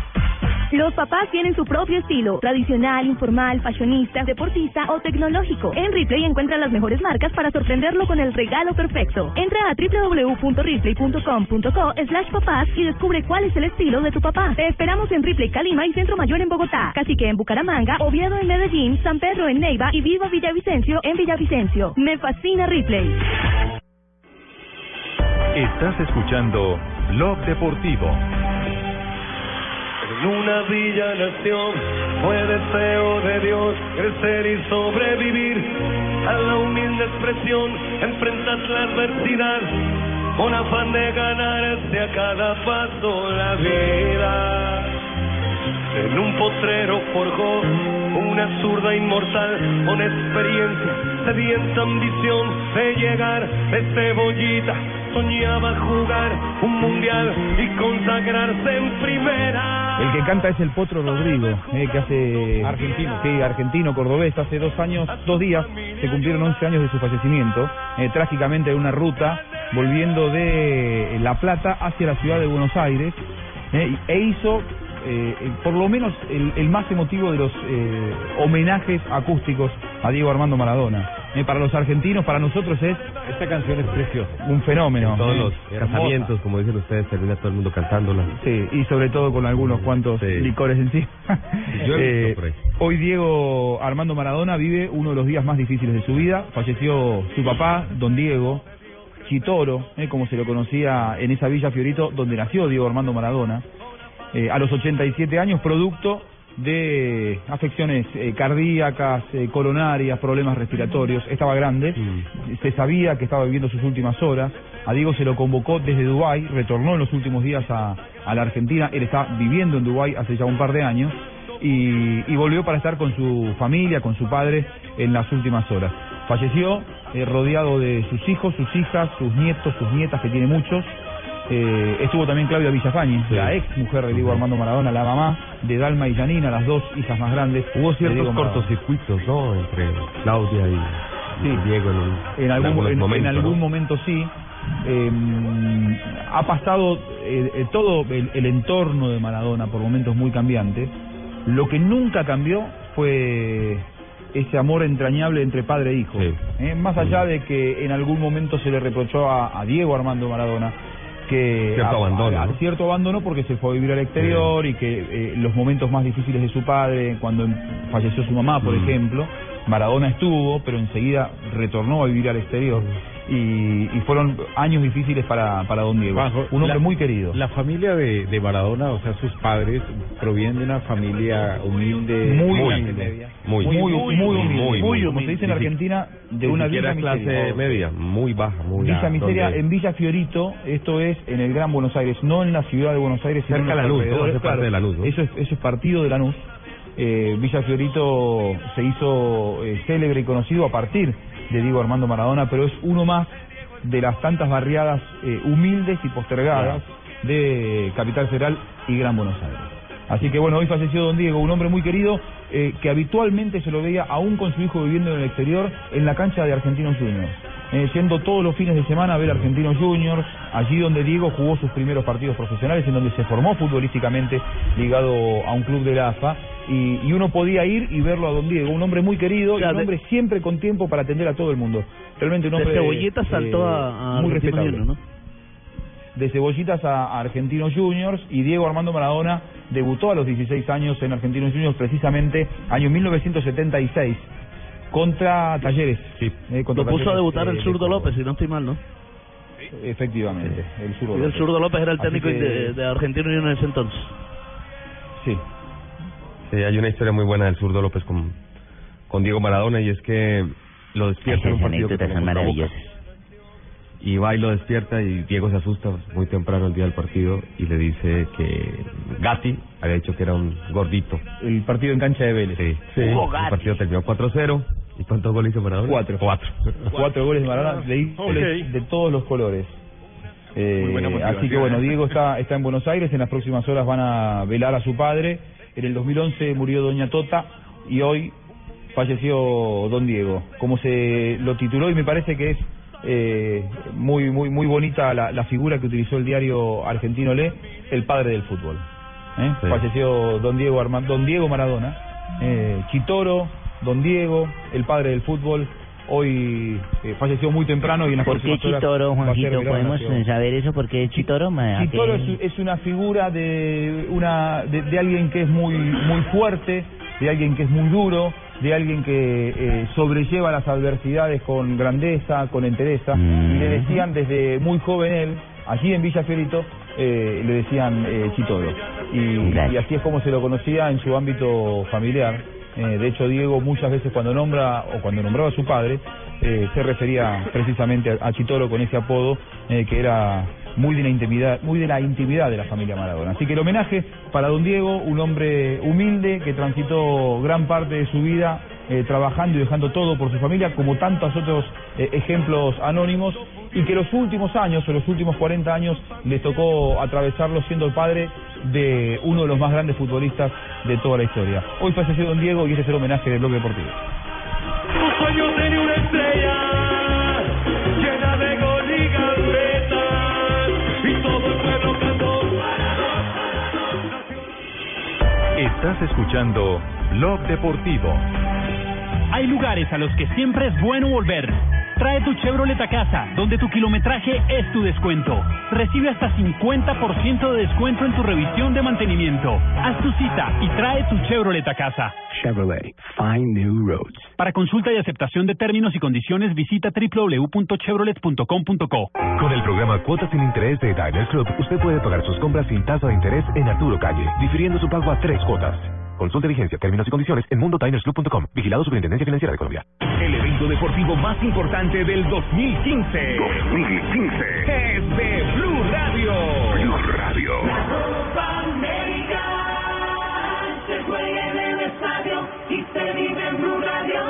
Los papás tienen su propio estilo, tradicional, informal, fashionista, deportista o tecnológico. En Ripley encuentra las mejores marcas para sorprenderlo con el regalo perfecto. Entra a www.ripley.com.co slash papás y descubre cuál es el estilo de tu papá. Te esperamos en Ripley, Calima y Centro Mayor en Bogotá, Cacique en Bucaramanga, Oviedo en Medellín, San Pedro en Neiva y Viva Villavicencio en Villavicencio. Me fascina Ripley. Estás escuchando Blog Deportivo. En una villa nación fue deseo de Dios crecer y sobrevivir. A la humilde expresión, enfrentar la adversidad. Con afán de ganarse a cada paso la vida. En un potrero forjó una zurda inmortal con experiencia, sedienta ambición de llegar de cebollita. Soñaba jugar un mundial y consagrarse en primera. El que canta es el Potro Rodrigo, eh, que hace... Argentino. Sí, argentino, cordobés. Hace dos años, dos días, se cumplieron 11 años de su fallecimiento. eh, trágicamente en una ruta, volviendo de La Plata hacia la ciudad de Buenos Aires. eh, e hizo, eh, eh, por lo menos, el, el más emotivo de los eh, homenajes acústicos a Diego Armando Maradona. Eh, para los argentinos, para nosotros es... Esta canción es preciosa. Un fenómeno. En todos los hermosa. casamientos, como dicen ustedes, termina todo el mundo cantándola. Sí, y sobre todo con algunos cuantos licores en sí. Yo he Eh, visto por ahí. hoy Diego Armando Maradona vive uno de los días más difíciles de su vida. Falleció su papá, don Diego Chitoro, eh, como se lo conocía en esa villa Fiorito, donde nació Diego Armando Maradona, eh, a los 87 años, producto de afecciones eh, cardíacas, eh, coronarias, problemas respiratorios. Estaba grande, se sabía que estaba viviendo sus últimas horas. A Diego se lo convocó desde Dubái, retornó en los últimos días a, a la Argentina. Él está viviendo en Dubái hace ya un par de años y, y volvió para estar con su familia, con su padre en las últimas horas. Falleció eh, rodeado de sus hijos, sus hijas, sus nietos, sus nietas, que tiene muchos. Eh, estuvo también Claudia Villafañe, la ex mujer de Diego Armando Maradona, la mamá de Dalma y Janina, las dos hijas más grandes. Hubo ciertos cortocircuitos, ¿no? Entre Claudia y, y Diego en, algún, en- en momentos, ¿no? algún momento sí. Eh, ha pasado eh, eh, todo el, el entorno de Maradona por momentos muy cambiantes. Lo que nunca cambió fue ese amor entrañable entre padre e hijo. Eh, más allá de que en algún momento se le reprochó a, a Diego Armando Maradona que Cierto abandono, ¿no? cierto abandono porque se fue a vivir al exterior y que eh, los momentos más difíciles de su padre, cuando falleció su mamá, por Mm. ejemplo, Maradona estuvo, pero enseguida retornó a vivir al exterior y, y fueron años difíciles para, para Don Diego. Juanjo, un hombre la- muy querido. La familia de, de Maradona, o sea, sus padres, provienen de una familia humilde, Muy de humilde. Muy, muy, muy, humilde. muy Como se dice en Argentina, de una villa clase miseria. media, muy baja, muy Villa Miseria en Villa Fiorito, esto es en el Gran Buenos Aires, no en la ciudad de Buenos Aires, sino Cerca en de los Lanús, todo hace parte de Lanús, ¿no? Eso es, eso es partido de Lanús. Eh, Villa Fiorito se hizo eh, célebre y conocido a partir de Diego Armando Maradona, pero es uno más de las tantas barriadas eh, humildes y postergadas de Capital Federal y Gran Buenos Aires. Así que bueno, hoy falleció don Diego, un hombre muy querido eh, que habitualmente se lo veía aún con su hijo viviendo en el exterior en la cancha de Argentinos Juniors. Eh, yendo todos los fines de semana a ver Argentinos Juniors, allí donde Diego jugó sus primeros partidos profesionales, en donde se formó futbolísticamente ligado a un club de la AFA, y, y uno podía ir y verlo a don Diego, un hombre muy querido y un hombre siempre con tiempo para atender a todo el mundo. Realmente un De hombre Cebollita saltó eh, a, a muy de Cebollitas a a Argentinos Juniors y Diego Armando Maradona debutó a los 16 años en Argentinos Juniors precisamente año 1976 contra Talleres. Eh, contra Lo puso a debutar eh, el zurdo. López, si no estoy mal, ¿no? Efectivamente, el zurdo Y el López. zurdo López era el técnico que- de, de Argentinos Juniors en ese entonces. Sí. Sí, hay una historia muy buena del zurdo López con, con Diego Maradona y es que lo despierta Esas anécdotas son maravillosas. Y va y lo despierta y Diego se asusta muy temprano el día del partido y le dice que Gatti había dicho que era un gordito. El partido en cancha de Vélez. Sí. Sí. El Hugo Gatti. partido terminó 4-0. ¿Y cuántos goles hizo Maradona? Cuatro. Cuatro. [laughs] Cuatro goles de Maradona, de, goles de todos los colores. Eh, así que bueno. Diego está, está en Buenos Aires, en las próximas horas van a velar a su padre. En el 2011 murió Doña Tota y hoy falleció Don Diego. Como se lo tituló y me parece que es eh, muy muy muy bonita la, la figura que utilizó el diario argentino Le, el padre del fútbol. ¿eh? Sí. Falleció Don Diego Arma- Don Diego Maradona, eh, Chitoro, Don Diego, el padre del fútbol. Hoy eh, falleció muy temprano y en las ¿Por qué Chitoro, Juanjito? ¿Podemos saber eso? ¿Por qué Chitoro? Ma- ¿a qué- Chitoro es, es una figura de una de, de alguien que es muy muy fuerte, de alguien que es muy duro, de alguien que eh, sobrelleva las adversidades con grandeza, con entereza. Y le decían desde muy joven él, allí en Villa Fiorito, eh, le decían eh, Chitoro. Y, y así es como se lo conocía en su ámbito familiar. Eh, de hecho, Diego muchas veces cuando nombra o cuando nombraba a su padre, eh, se refería precisamente a, a Chitoro con ese apodo eh, que era muy de la intimidad, muy de la intimidad de la familia Maradona. Así que el homenaje para don Diego, un hombre humilde que transitó gran parte de su vida eh, trabajando y dejando todo por su familia, como tantos otros eh, ejemplos anónimos, y que los últimos años, o los últimos 40 años, le tocó atravesarlo siendo el padre de uno de los más grandes futbolistas de toda la historia. Hoy falleció don Diego y este es el homenaje del Bloque Deportivo. Tu sueño sería una estrella llena de gol y gambetas y todo el pueblo cantó Estás escuchando Blog Deportivo. Hay lugares a los que siempre es bueno volver. Trae tu Chevrolet a casa, donde tu kilometraje es tu descuento. Recibe hasta 50% de descuento en tu revisión de mantenimiento. Haz tu cita y trae tu Chevrolet a casa. Chevrolet, find new roads. Para consulta y aceptación de términos y condiciones, visita www.chevrolet.com.co. Con el programa Cuotas sin Interés de Diners Club, usted puede pagar sus compras sin tasa de interés en Arturo Calle, difiriendo su pago a tres cuotas. Consulte vigencia, términos y condiciones en mundotinersclub.com. Vigilado Superintendencia Financiera de Colombia. El evento deportivo más importante del 2015. 2015. Es de Blue Radio. Blue Radio. Copa América se juega en el estadio y se vive en Blue Radio.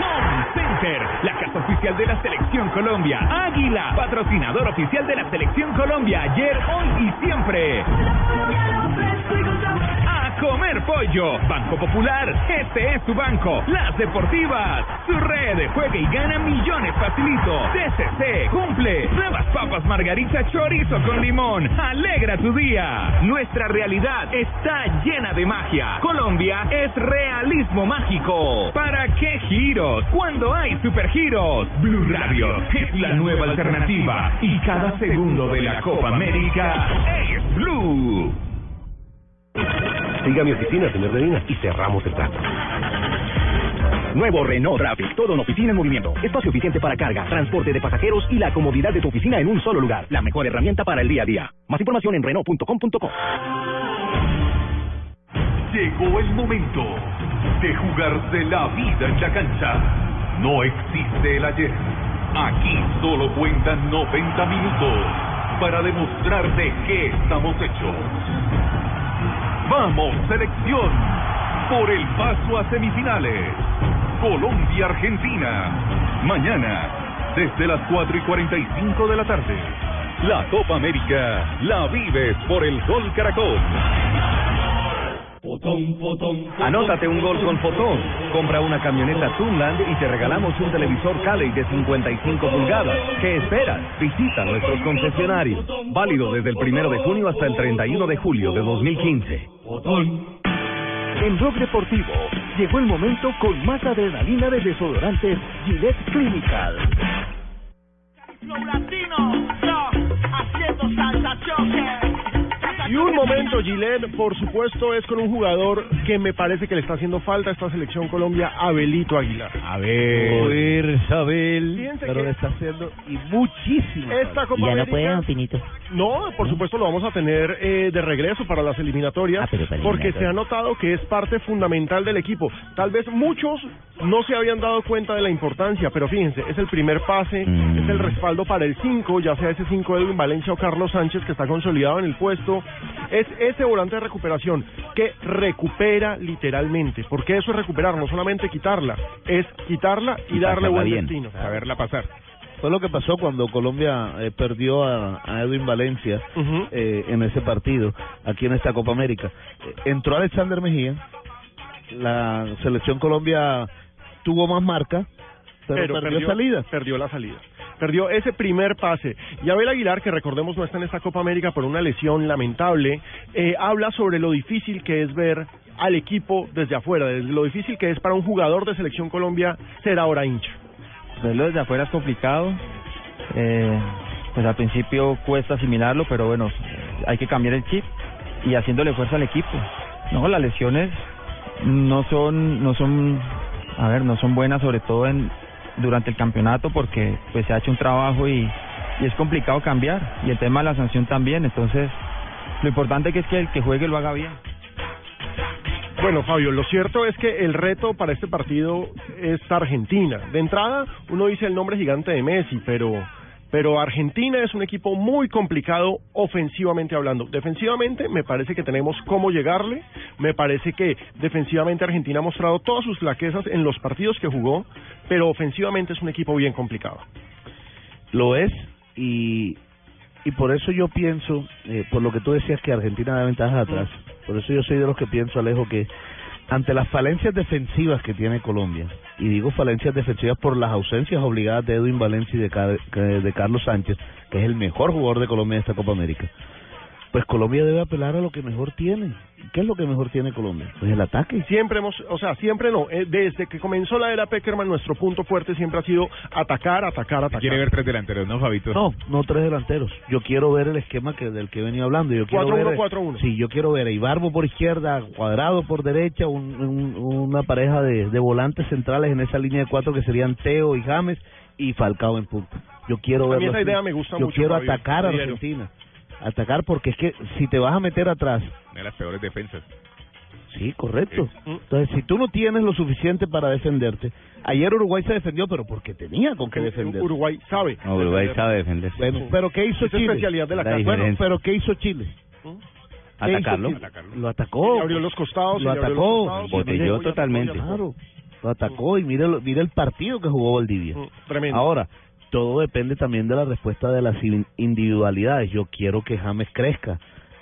Home Center, la casa oficial de la Selección Colombia. Águila, patrocinador oficial de la Selección Colombia. Ayer, hoy y siempre. Comer pollo. Banco Popular, este es tu banco. Las Deportivas, su red. Juega y gana millones facilito. TCC, cumple. Nuevas papas margarita chorizo con limón. Alegra tu día. Nuestra realidad está llena de magia. Colombia es realismo mágico. ¿Para qué giros? Cuando hay supergiros. Blue Radio es la nueva alternativa. Y cada segundo de la Copa América es Blue. Siga a mi oficina, señor Medina, y cerramos el trato. Nuevo Renault Traffic, todo en oficina en movimiento. Espacio eficiente para carga, transporte de pasajeros y la comodidad de tu oficina en un solo lugar. La mejor herramienta para el día a día. Más información en Renault.com.co. Llegó el momento de jugarse la vida en la cancha. No existe el ayer. Aquí solo cuentan 90 minutos para demostrar de qué estamos hechos. Vamos, selección, por el paso a semifinales. Colombia-Argentina. Mañana, desde las 4 y 45 de la tarde. La Copa América la vives por el Gol Caracol. Anótate un gol con Fotón. Compra una camioneta Tunland y te regalamos un televisor Cali de 55 pulgadas. ¿Qué esperas? Visita nuestros concesionarios. Válido desde el primero de junio hasta el 31 de julio de 2015. En Blog Deportivo llegó el momento con más adrenalina de desodorantes Gillette Clinical. Y un momento, Gillette, por supuesto, es con un jugador que me parece que le está haciendo falta a esta selección Colombia, Abelito Aguilar. A ver, Abel. Pero que- le está haciendo y muchísimo. Esta Copa América, No, por supuesto lo vamos a tener eh, de regreso para las eliminatorias, Ah, para porque eliminatorias. se ha notado que es parte fundamental del equipo. Tal vez muchos no se habían dado cuenta de la importancia, pero fíjense, es el primer pase, Mm. es el respaldo para el 5, ya sea ese 5 de Edwin Valencia o Carlos Sánchez que está consolidado en el puesto. Es ese volante de recuperación que recupera literalmente, porque eso es recuperar, no solamente quitarla, es quitarla y, darle buen destino. Saberla pasar. Fue lo que pasó cuando Colombia eh, perdió a, a Edwin Valencia eh, en ese partido, aquí en esta Copa América. Eh, entró Alexander Mejía, la selección Colombia tuvo más marca, pero, perdió, salida. Perdió la salida. Perdió ese primer pase. Y Abel Aguilar, que recordemos no está en esta Copa América por una lesión lamentable, eh, habla sobre lo difícil que es ver al equipo desde afuera, desde lo difícil que es para un jugador de Selección Colombia ser ahora hincha. Verlo desde afuera es complicado. Eh, pues al principio cuesta asimilarlo, pero bueno, hay que cambiar el chip y haciéndole fuerza al equipo. No, las lesiones no son, no son, a ver, no son buenas, sobre todo en durante el campeonato, porque pues se ha hecho un trabajo y, y es complicado cambiar. Y el tema de la sanción también. Entonces, lo importante que es que el que juegue lo haga bien. Bueno, Fabio, lo cierto es que el reto para este partido es Argentina. De entrada, uno dice el nombre gigante de Messi, pero pero Argentina es un equipo muy complicado ofensivamente hablando. Defensivamente me parece que tenemos cómo llegarle, me parece que defensivamente Argentina ha mostrado todas sus flaquezas en los partidos que jugó, pero ofensivamente es un equipo bien complicado. Lo es y, y por eso yo pienso, eh, por lo que tú decías que Argentina da ventajas atrás, por eso yo soy de los que pienso, Alejo, que ante las falencias defensivas que tiene Colombia, y digo falencias defensivas por las ausencias obligadas de Edwin Valencia y de, de Carlos Sánchez, que es el mejor jugador de Colombia en esta Copa América, pues Colombia debe apelar a lo que mejor tiene. ¿Qué es lo que mejor tiene Colombia? Pues el ataque. Siempre hemos, o sea, siempre no. eh, Desde que comenzó la era Peckerman, nuestro punto fuerte siempre ha sido atacar, atacar, atacar. Quiere ver tres delanteros, ¿no, Fabito? No, no tres delanteros. Yo quiero ver el esquema que del que he venido hablando. Yo quiero 4-1, ver, 4-1. Sí, yo quiero ver a Ibarbo por izquierda, Cuadrado por derecha, un- un- una pareja de, de volantes centrales en esa línea de cuatro que serían Teo y James y Falcao en punta. Yo quiero A mí verlo esa así. idea me gusta Yo mucho, quiero Fabio. atacar a. Argentina. Atacar porque es que si te vas a meter atrás, Una de las peores defensas. Sí, correcto. Entonces, si tú no tienes lo suficiente para defenderte, ayer Uruguay se defendió, pero porque tenía con qué defender. Uruguay sabe. No, Uruguay sabe defender. Bueno, pero ¿qué hizo Es Chile? especialidad de la. Bueno, pero ¿qué hizo Chile? ¿Qué Atacarlo. hizo Chile? Lo atacó. Le abrió los costados. Lo atacó. costados, Botelló y totalmente. y. Claro, lo atacó y mire, el- mire el partido que jugó Valdivia. Mm, Tremendo. Ahora, todo depende también de la respuesta de las in- individualidades. Yo quiero que James crezca.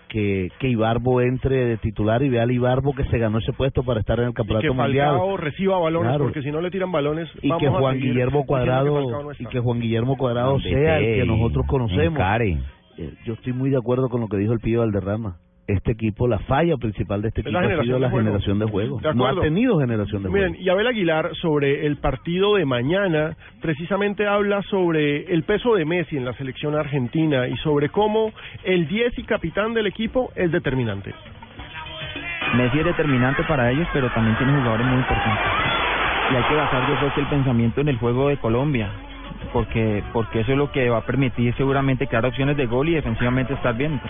que, que Ibarbo entre de titular y vea al Ibarbo que se ganó ese puesto para estar en el Y campeonato que mundial. Falcao reciba balones, Claro. porque si no le tiran balones, y vamos que a Juan seguir Guillermo que Cuadrado no y que Juan Guillermo Cuadrado Hombre, sea el que nosotros conocemos. encare. Eh, yo estoy muy de acuerdo con lo que dijo el Pío Valderrama. Este equipo, la falla principal de este Es equipo ha sido la de generación de juego. De No ha tenido generación de Miren, juego. y Abel Aguilar sobre el partido de mañana precisamente habla sobre el peso de Messi en la selección argentina y sobre cómo el 10 y capitán del equipo es determinante. Messi es determinante para ellos, pero también tiene jugadores muy importantes. Y hay que basar, yo creo que el pensamiento en el juego de Colombia, porque porque eso es lo que va a permitir seguramente crear opciones de gol y defensivamente estar bien.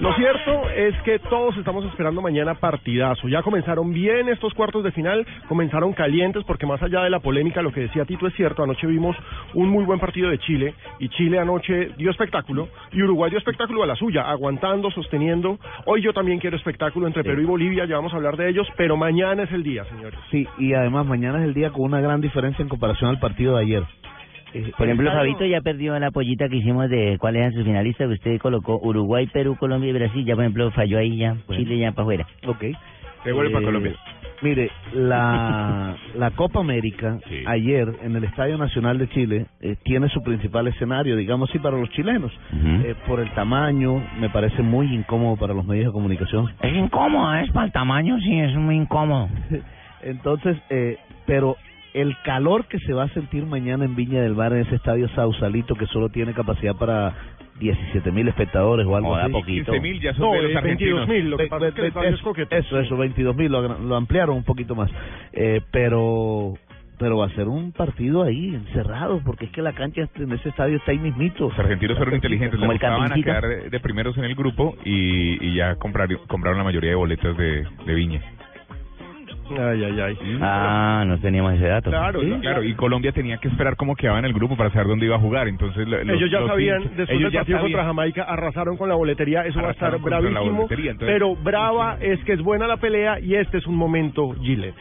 Lo cierto es que todos estamos esperando mañana partidazo. Ya comenzaron bien estos cuartos de final, comenzaron calientes porque más allá de la polémica, lo que decía Tito es cierto, anoche vimos un muy buen partido de Chile y Chile anoche dio espectáculo y Uruguay dio espectáculo a la suya, aguantando, sosteniendo. Hoy yo también quiero espectáculo entre Perú y Bolivia, ya vamos a hablar de ellos, pero mañana es el día, señores. Sí, y además mañana es el día con una gran diferencia en comparación al partido de ayer. Eh, Por ejemplo, Fabito ya perdió la pollita que hicimos de cuáles eran sus finalistas. Usted colocó Uruguay, Perú, Colombia y Brasil. Ya, por ejemplo, falló ahí ya. Chile ya para afuera. Ok. Devuelve para Eh, Colombia. Mire, la, [laughs] la Copa América ayer en el Estadio Nacional de Chile eh, tiene su principal escenario, digamos así, para los chilenos. Eh, por el tamaño, me parece muy incómodo para los medios de comunicación. Es incómodo, es para el tamaño, sí, es muy incómodo. [laughs] Entonces, eh, pero el calor que se va a sentir mañana en Viña del Mar, en ese estadio Sausalito, que solo tiene capacidad para 17 mil espectadores o algo Joda, así. poquito. 15.000 ya son No, de los eh, argentinos. 22.000, lo que pasa es que eso, coqueto. eso, eso, 22 mil, lo, lo ampliaron un poquito más. Eh, pero pero va a ser un partido ahí, encerrado, porque es que la cancha este- en ese estadio está ahí mismito. Los argentinos fueron inteligentes, Como les el gustaban a quedar de, de primeros en el grupo y, y ya compraron, compraron la mayoría de boletas de, de Viña. Ay, ay, ay. Ah, no teníamos ese dato. Claro, claro, y Colombia tenía que esperar cómo quedaba en el grupo para saber dónde iba a jugar, entonces lo- los- ellos ya los sabían, hinchas- después ellos del ya partido contra. Jamaica, arrasaron con la boletería, eso va a estar bravísimo, entonces- pero brava es que es buena la pelea y este es un momento Gillette.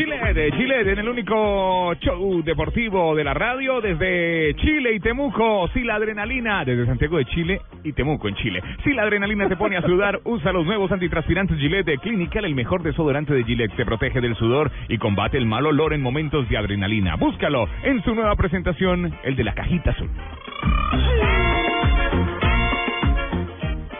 Chile, Chile, en el único show deportivo de la radio desde Chile y Temuco. Si la adrenalina, desde Santiago de Chile y Temuco en Chile. Si la adrenalina te pone a sudar, [laughs] usa los nuevos antitranspirantes Gillette de Clinical, el mejor desodorante de Gillette. Te protege del sudor y combate el mal olor en momentos de adrenalina. Búscalo en su nueva presentación, el de la cajita azul.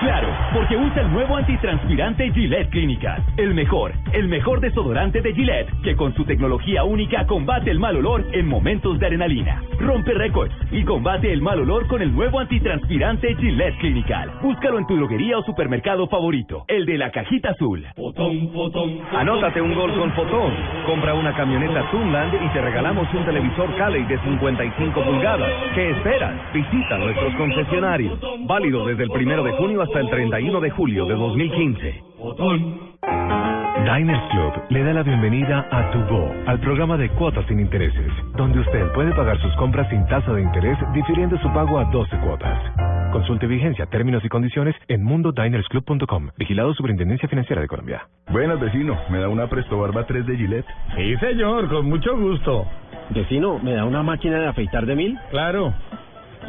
Claro, porque usa el nuevo antitranspirante Gillette Clinical. El mejor, el mejor desodorante de Gillette, que con su tecnología única combate el mal olor en momentos de adrenalina. Rompe récords y combate el mal olor con el nuevo antitranspirante Gillette Clinical. Búscalo en tu droguería o supermercado favorito, el de la cajita azul. Anótate un gol con Fotón. Compra una camioneta Tunland y te regalamos un televisor Cali de 55 pulgadas. ¿Qué esperas? Visita nuestros concesionarios. Válido desde el primero de junio hasta el 31 de julio de 2015. Diners Club le da la bienvenida a Tu Go, al programa de cuotas sin intereses, donde usted puede pagar sus compras sin tasa de interés, difiriendo su pago a 12 cuotas. Consulte vigencia, términos y condiciones en mundodinersclub.com. Vigilado Superintendencia Financiera de Colombia. Buenas, vecino. ¿Me da una Presto Barba 3 de Gillette? Sí, señor, con mucho gusto. Vecino, ¿me da una máquina de afeitar de mil? Claro,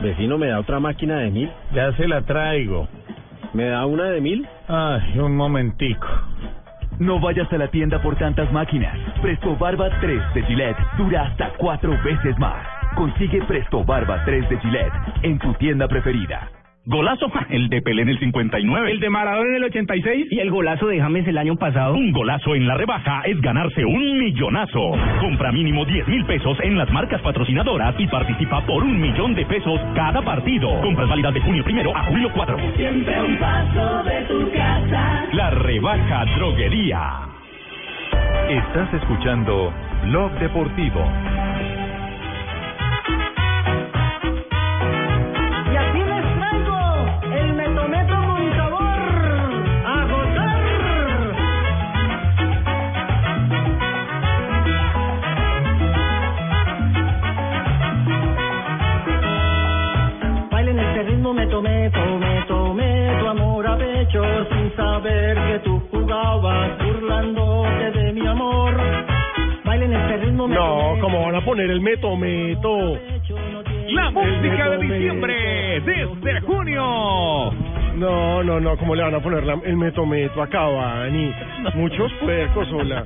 Vecino, ¿me da otra máquina de mil? ya se la traigo. ¿Me da una de mil? Ay, un momentico. No vayas a la tienda por tantas máquinas. Presto Barba 3 de Gillette dura hasta cuatro veces más. Consigue Presto Barba 3 de Gillette en tu tienda preferida. Golazo, el de Pelé en el 59. El de Maradona en el 86. Y el golazo de James el año pasado. Un golazo en la rebaja es ganarse un millonazo. Compra mínimo 10 mil pesos en las marcas patrocinadoras y participa por un millón de pesos cada partido. Compras válidas de junio primero a julio 4. Siempre un paso de tu casa. La rebaja droguería. Estás escuchando Blog Deportivo. Bailen este ritmo, meto, meto, meto, meto amor a pecho sin saber que tu jugo jugabas burlándote de mi amor. Bailen este ritmo. No, como van a poner el meto meto. La música de diciembre desde junio. No, no, no, ¿cómo le van a poner la- el meto meto a Cavani? Muchos puercos, hola.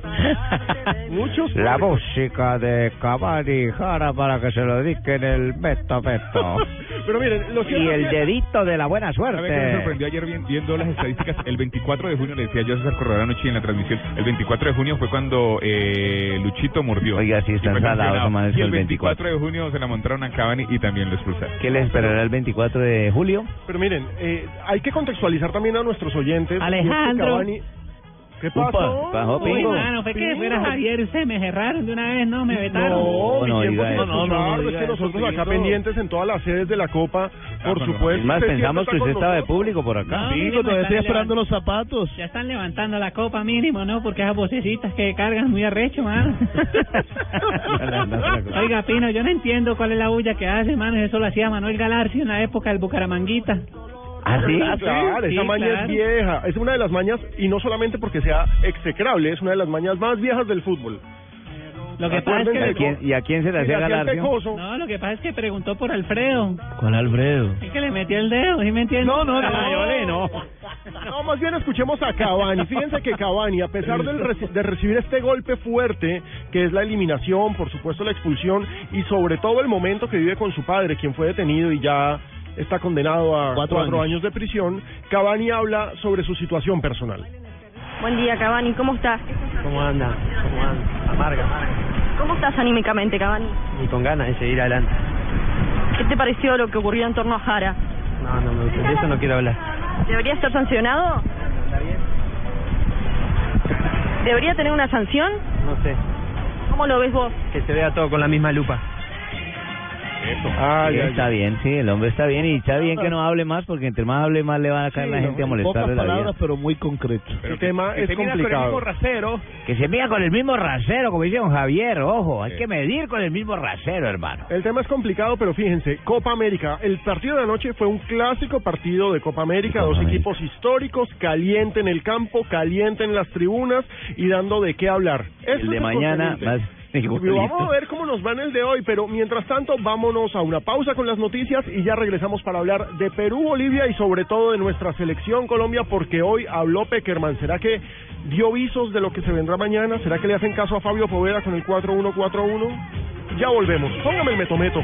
Muchos La puercos. música de Cavani Jara para que se lo dediquen el meto meto. [laughs] Pero miren, lo y el dedito de la buena ¿Sabe qué me suerte. sorprendió ayer vi- viendo las estadísticas? El 24 de junio, le decía yo a César Corredor anoche en la transmisión, el 24 de junio fue cuando eh, Luchito mordió. Oiga, sí, sancionado. amaneció Y el el 24 de junio se la montaron a Cavani y también lo expulsaron. ¿Qué les esperará el 24 de julio? Pero miren, eh, hay que contextualizar también a nuestros oyentes. Alejandro. Y es que Cavani- ¿Qué pasó? bajó Uy, Pingo. mano, fue que fuera Javier, usted me cerraron de una vez, no, me vetaron. No, no mi tiempo diga sin eso. No, no, no es diga que eso, nosotros acá Pinto. pendientes en todas las sedes de la Copa, por bueno. supuesto. Es más, usted pensamos que usted estaba de público por acá. No, Pingo, mínimo, todavía estoy esperando los zapatos. Ya están levantando la copa mínimo, ¿no? Porque esas vocecitas que cargan muy arrecho, mano. [laughs] Oiga, Pino, yo no entiendo cuál es la bulla que hace, mano. Eso lo hacía Manuel Galarcio en la época del Bucaramanguita. ¿Ah, sí? Ah, claro, Sí, esa maña claro. es vieja. Es una de las mañas, y no solamente porque sea execrable, es una de las mañas más viejas del fútbol. Lo que pasa es Acuérdense ¿Y a que... quién, y a quién se le hacía pecoso. No, lo que pasa es que preguntó por Alfredo. Con Alfredo. Es que le metió el dedo, ¿sí me entiendes? No, no, no. Ah, yo le- no. No, más bien escuchemos a Cavani. Fíjense que Cavani, a pesar del reci- de recibir este golpe fuerte, que es la eliminación, por supuesto la expulsión, y sobre todo el momento que vive con su padre, quien fue detenido y ya está condenado a Cuatro cuatro, años. años. de prisión, Cavani habla sobre su situación personal. Buen día, Cavani. ¿Cómo estás? ¿Cómo anda? ¿Cómo anda? Amarga. ¿Cómo estás anímicamente, Cavani? Y con ganas de seguir adelante. ¿Qué te pareció lo que ocurrió en torno a Jara? No, no, no, de eso no quiero hablar. ¿Debería estar sancionado? ¿Debería tener una sanción? No sé. ¿Cómo lo ves vos? Que se vea todo con la misma lupa. Ah, Sí, ya, está ya. bien, sí, el hombre está bien y está bien que no hable más porque entre más hable más le va a caer Sí, la gente a En molestarle pocas la vida. palabras, pero muy concreto. El tema que es se mida con el complicado. mismo rasero. Que se mida con el mismo rasero, como dice don Javier, ojo, hay que medir con el mismo rasero, hermano. El tema es complicado, pero fíjense, Copa América. El partido de anoche fue un clásico partido de Copa América, Copa dos América. equipos históricos, caliente en el campo, caliente en las tribunas y dando de qué hablar. Ese El es de mañana más igualito. vamos a ver cómo nos va en el de hoy, pero mientras tanto vámonos a una pausa con las noticias y ya regresamos para hablar de Perú, Bolivia y sobre todo de nuestra selección Colombia porque hoy habló Peckerman. ¿Será que dio visos de lo que se vendrá mañana? ¿Será que le hacen caso a Fabio Poveda con el 4-1-4-1? Ya volvemos. Póngame el metometo.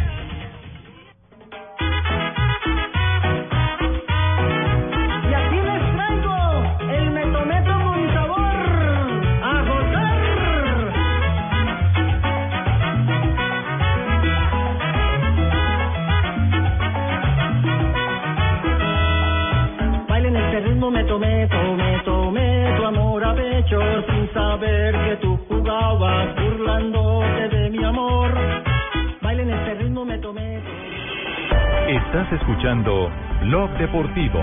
Ritmo, meto, meto, meto, meto amor a pecho sin saber que tú jugabas burlándote de mi amor. Bailen este ritmo, meto, meto. Estás escuchando Blog Deportivo.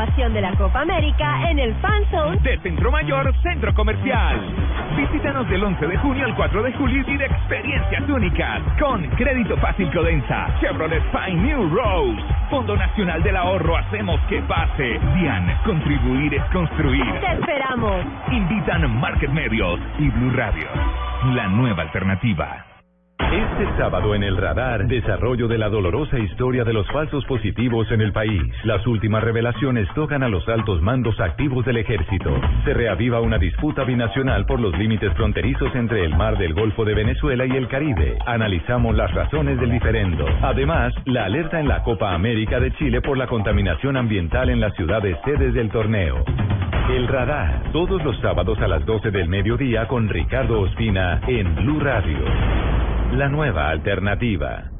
de la Copa América en el Fan Zone de Centro Mayor Centro Comercial. Visítanos del 11 de junio al 4 de julio y vive experiencias únicas con Crédito Fácil Codensa, Chevrolet Pine New Rose, Fondo Nacional del Ahorro Hacemos que pase, DIAN, contribuir es construir. Te esperamos. Invitan Market Medios y Blue Radio, la nueva alternativa. Este sábado en el radar, desarrollo de la dolorosa historia de los falsos positivos en el país. Las últimas revelaciones tocan a los altos mandos activos del ejército. Se reaviva una disputa binacional por los límites fronterizos entre el mar del Golfo de Venezuela y el Caribe. Analizamos las razones del diferendo. Además, la alerta en la Copa América de Chile por la contaminación ambiental en las ciudades sedes del torneo. El radar, todos los sábados a las 12 del mediodía con Ricardo Ospina en Blue Radio. La nueva alternativa.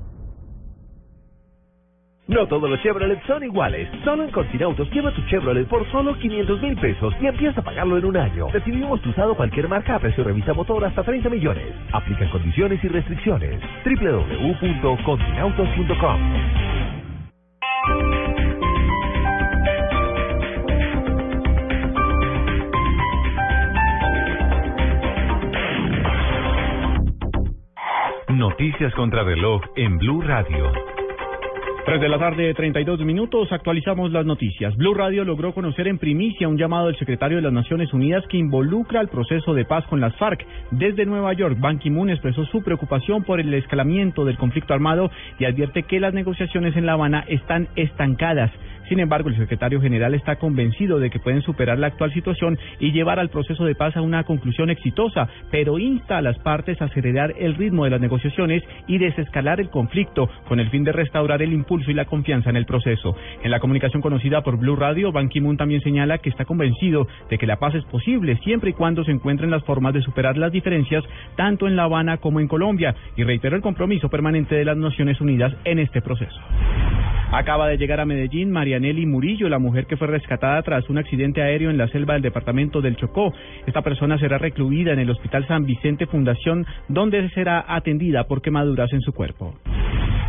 No todos los Chevrolet son iguales. Solo en Continautos lleva tu Chevrolet por solo 500 mil pesos y empieza a pagarlo en un año. Recibimos tu usado cualquier marca a precio revisa motor hasta 30 millones. Aplican condiciones y restricciones. www.continautos.com Noticias contra reloj en Blue Radio. 3 de la tarde, 32 minutos, actualizamos las noticias. Blue Radio logró conocer en primicia un llamado del secretario de las Naciones Unidas que involucra al proceso de paz con las FARC. Desde Nueva York, Ban Ki-moon expresó su preocupación por el escalamiento del conflicto armado y advierte que las negociaciones en La Habana están estancadas. Sin embargo, el secretario general está convencido de que pueden superar la actual situación y llevar al proceso de paz a una conclusión exitosa, pero insta a las partes a acelerar el ritmo de las negociaciones y desescalar el conflicto con el fin de restaurar el impulso y la confianza en el proceso. En la comunicación conocida por Blue Radio, Ban Ki-moon también señala que está convencido de que la paz es posible siempre y cuando se encuentren las formas de superar las diferencias tanto en La Habana como en Colombia y reiteró el compromiso permanente de las Naciones Unidas en este proceso. Acaba de llegar a Medellín Marianelli Murillo, la mujer que fue rescatada tras un accidente aéreo en la selva del departamento del Chocó. Esta persona será recluida en el Hospital San Vicente Fundación, donde será atendida por quemaduras en su cuerpo.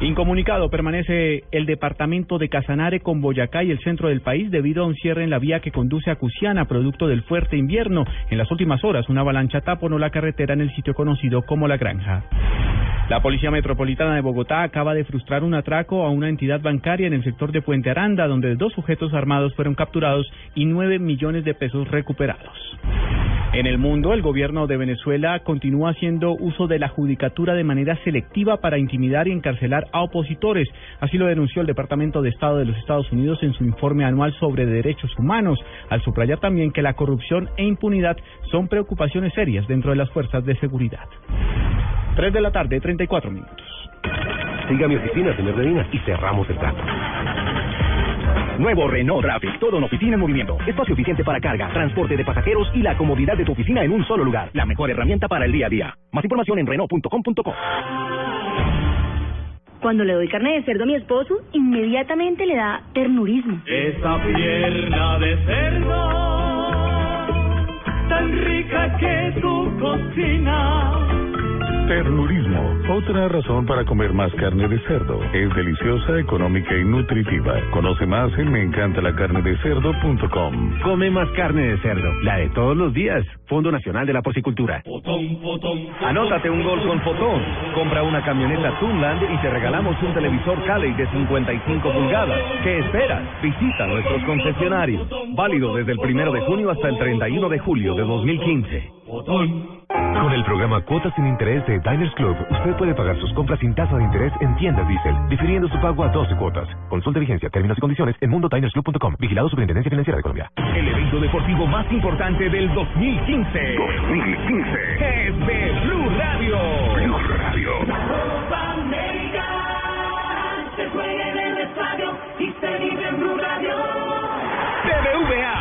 Incomunicado permanece el departamento de Casanare con Boyacá y el centro del país debido a un cierre en la vía que conduce a Cusiana, producto del fuerte invierno. En las últimas horas, una avalancha taponó la carretera en el sitio conocido como La Granja. La Policía Metropolitana de Bogotá acaba de frustrar un atraco a una entidad bancaria en el sector de Puente Aranda, donde dos sujetos armados fueron capturados y nueve millones de pesos recuperados. En el mundo, el gobierno de Venezuela continúa haciendo uso de la judicatura de manera selectiva para intimidar y encarcelar a opositores. Así lo denunció el Departamento de Estado de los Estados Unidos en su informe anual sobre derechos humanos, al subrayar también que la corrupción e impunidad son preocupaciones serias dentro de las fuerzas de seguridad. 3 de la tarde, 34 minutos. Siga mi oficina, señor Medina, y cerramos el trato. Nuevo Renault Traffic, todo en oficina en movimiento. Espacio eficiente para carga, transporte de pasajeros y la comodidad de tu oficina en un solo lugar. La mejor herramienta para el día a día. Más información en Renault.com.co. Cuando le doy carne de cerdo a mi esposo, inmediatamente le da ternurismo. Esa pierna de cerdo, tan rica que tu cocina. Ternurismo, otra razón para comer más carne de cerdo. Es deliciosa, económica y nutritiva. Conoce más en meencantalacarnedecerdo.com. Come más carne de cerdo, la de todos los días. Fondo Nacional de la Porcicultura. Anótate un gol con Fotón. Compra una camioneta Tunland y te regalamos un televisor Cali de 55 pulgadas. ¿Qué esperas? Visita nuestros concesionarios. Válido desde el primero de junio hasta el 31 de julio de 2015. Con el programa Cuotas sin Interés de Diners Club, usted puede pagar sus compras sin tasa de interés en tiendas Diesel, difiriendo su pago a 12 cuotas. Consulte vigencia, términos y condiciones en mundodinersclub.com. Vigilado Superintendencia Financiera de Colombia. El evento deportivo más importante del 2015. 2015. Es de Blue Radio. Blue Radio. Copa América se juega en el estadio y se vive en Blue Radio. BBVA,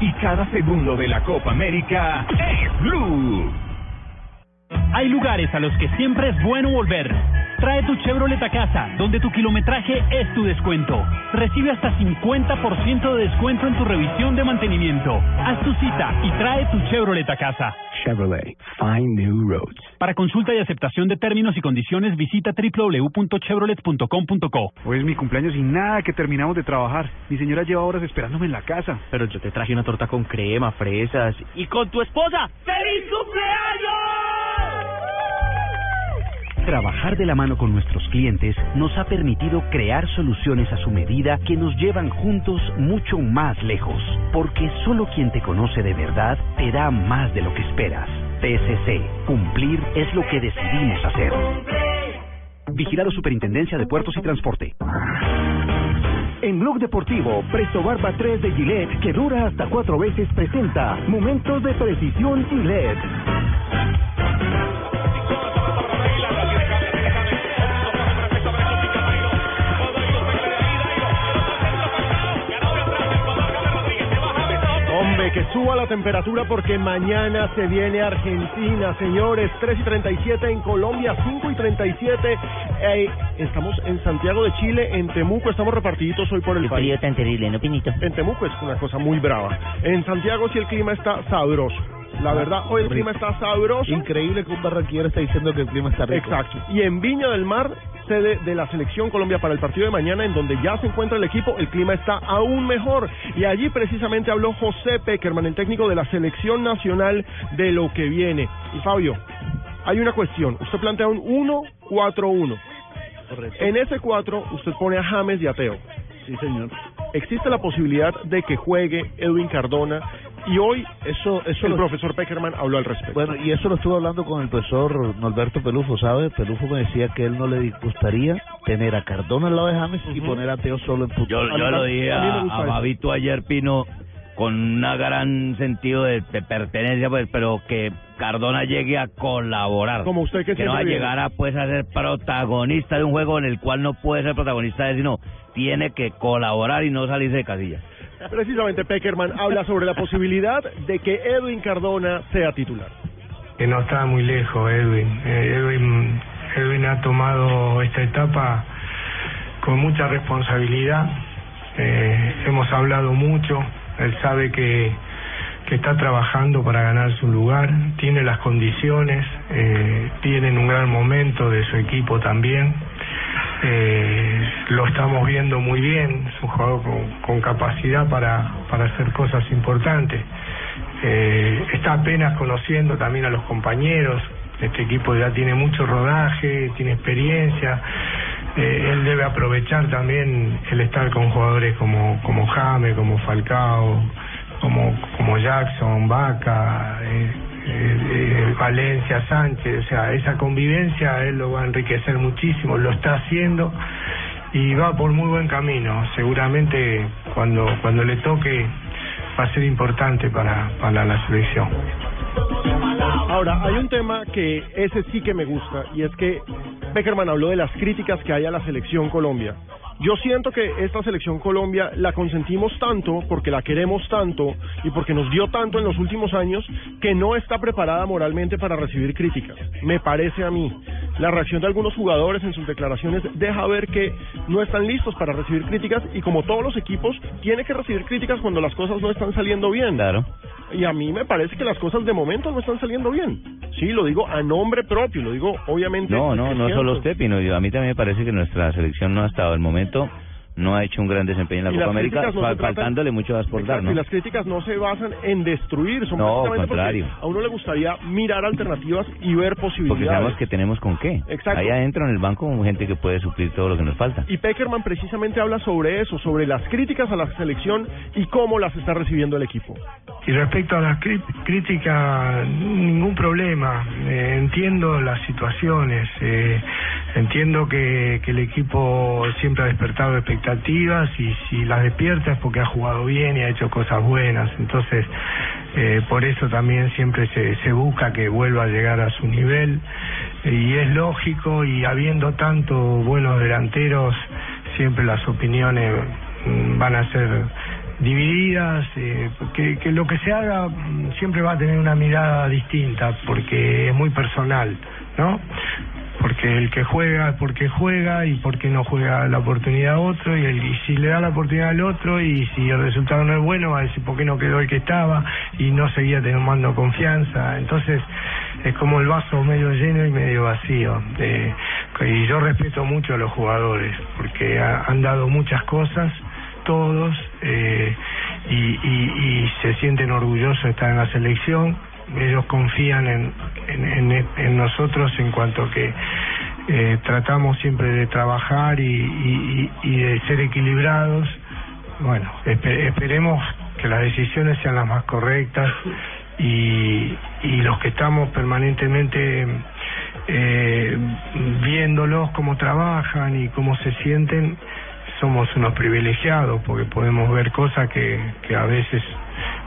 y cada segundo de la Copa América es Blue. Hay lugares a los que siempre es bueno volver. Trae tu Chevrolet a casa, donde tu kilometraje es tu descuento. Recibe hasta 50% de descuento en tu revisión de mantenimiento. Haz tu cita y trae tu Chevrolet a casa. Chevrolet, find new roads. Para consulta y aceptación de términos y condiciones, visita www.chevrolet.com.co. Hoy es mi cumpleaños y nada que terminamos de trabajar. Mi señora lleva horas esperándome en la casa. Pero yo te traje una torta con crema, fresas y con tu esposa. ¡Feliz cumpleaños! Trabajar de la mano con nuestros clientes nos ha permitido crear soluciones a su medida que nos llevan juntos mucho más lejos, porque solo quien te conoce de verdad te da más de lo que esperas. PSC, cumplir es lo que decidimos hacer. Vigilado Superintendencia de Puertos y Transporte. En Blog Deportivo, Presto Barba 3 de Gillette, que dura hasta cuatro veces, presenta Momentos de Precisión Gillette. Que suba la temperatura porque mañana se viene Argentina, señores. 3 y 37 en Colombia, 5 y 37. Eh, estamos en Santiago de Chile, en Temuco. Estamos repartiditos hoy por el Qué país. frío tan terrible, ¿no, Pinito? En Temuco es una cosa muy brava. En Santiago sí el clima está sabroso. La verdad, hoy el clima está sabroso. Increíble que un barranquillero está diciendo que el clima está rico. Exacto. Y en Viña del Mar, sede de la Selección Colombia para el partido de mañana, en donde ya se encuentra el equipo, el clima está aún mejor. Y allí precisamente habló José Peckerman, el técnico de la Selección Nacional, de lo que viene. Y Fabio, hay una cuestión. Usted plantea un 1-4-1. Correcto. En ese 4, usted pone a James y a Teo. Sí, señor. Existe la posibilidad de que juegue Edwin Cardona. Y hoy Eso, eso el lo- profesor Peckerman habló al respecto. Bueno, y eso lo estuve hablando con el profesor Norberto Pelufo, ¿sabe? Pelufo me decía que él no le gustaría tener a Cardona al lado de James y poner a Teo solo en punto. Yo, yo lo dije a, a ayer, Pino, con un gran sentido de, de pertenencia, pues, pero que Cardona llegue a colaborar. Como usted que que no va a llegar a, pues, a ser protagonista de un juego en el cual no puede ser protagonista, de sino tiene que colaborar y no salirse de casilla. Precisamente Peckerman habla sobre la posibilidad de que Edwin Cardona sea titular. que no está muy lejos Edwin. Eh, Edwin. Edwin ha tomado esta etapa con mucha responsabilidad. Eh, hemos hablado mucho. Él sabe que, que está trabajando para ganarse un lugar. Tiene las condiciones. Eh, tiene en un gran momento de su equipo también. Eh, lo estamos viendo muy bien. Es un jugador con, con capacidad para, para hacer cosas importantes. Eh, está apenas conociendo también a los compañeros. Este equipo ya tiene mucho rodaje, tiene experiencia. Eh, él debe aprovechar también el estar con jugadores como, como Jame, como Falcao, como, como Jackson, Vaca, eh, eh, Valencia, Sánchez. O sea, esa convivencia él lo va a enriquecer muchísimo, lo está haciendo y va por muy buen camino. Seguramente cuando, cuando le toque va a ser importante para, para la selección. Ahora, hay un tema que ese sí que me gusta y es que Peckerman habló de las críticas que hay a la selección Colombia. Yo siento que esta selección Colombia la consentimos tanto porque la queremos tanto y porque nos dio tanto en los últimos años que no está preparada moralmente para recibir críticas. Me parece a mí. La reacción de algunos jugadores en sus declaraciones deja ver que no están listos para recibir críticas y como todos los equipos tiene que recibir críticas cuando las cosas no están saliendo bien. Claro. Y a mí me parece que las cosas de momento no están saliendo bien. Sí, lo digo a nombre propio, lo digo obviamente. No, no, no solo usted, Pino. yo- A mí también me parece que nuestra selección no ha estado el momento, momento no ha hecho un gran desempeño en la Y Copa América, no tratan- faltándole mucho más por dar, Exacto, ¿no? Y las críticas no se basan en destruir, son No, contrario. porque a uno le gustaría mirar alternativas y ver Porque posibilidades. sabemos que tenemos con qué. Exacto. Ahí adentro en el banco gente que puede suplir todo lo que nos falta. Y Peckerman precisamente habla sobre eso, sobre las críticas a la selección y cómo las está recibiendo el equipo. Y respecto a las crí- críticas, ningún problema. Eh, entiendo las situaciones, eh, entiendo que, que el equipo siempre ha despertado expectativas y si las despierta es porque ha jugado bien y ha hecho cosas buenas. Entonces, eh, por eso también siempre se, busca que vuelva a llegar a su nivel y es lógico y habiendo tanto buenos delanteros, siempre las opiniones mm, van a ser divididas, eh, que, que lo que se haga mm, siempre va a tener una mirada distinta porque es muy personal, ¿no? Porque el que juega es porque juega y porque no juega la oportunidad a otro y, el, y si le da la oportunidad al otro y si el resultado no es bueno va a decir por qué no quedó el que estaba y no seguía tomando confianza. Entonces es como el vaso medio lleno y medio vacío. Eh, y yo respeto mucho a los jugadores porque ha- han dado muchas cosas todos eh, y, y, y se sienten orgullosos de estar en la selección. Ellos confían en, en, en, en nosotros en cuanto que eh, tratamos siempre de trabajar y, y, y de ser equilibrados. Bueno, espe- esperemos que las decisiones sean las más correctas y, y los que estamos permanentemente eh, viéndolos cómo trabajan y cómo se sienten, somos unos privilegiados porque podemos ver cosas que, que a veces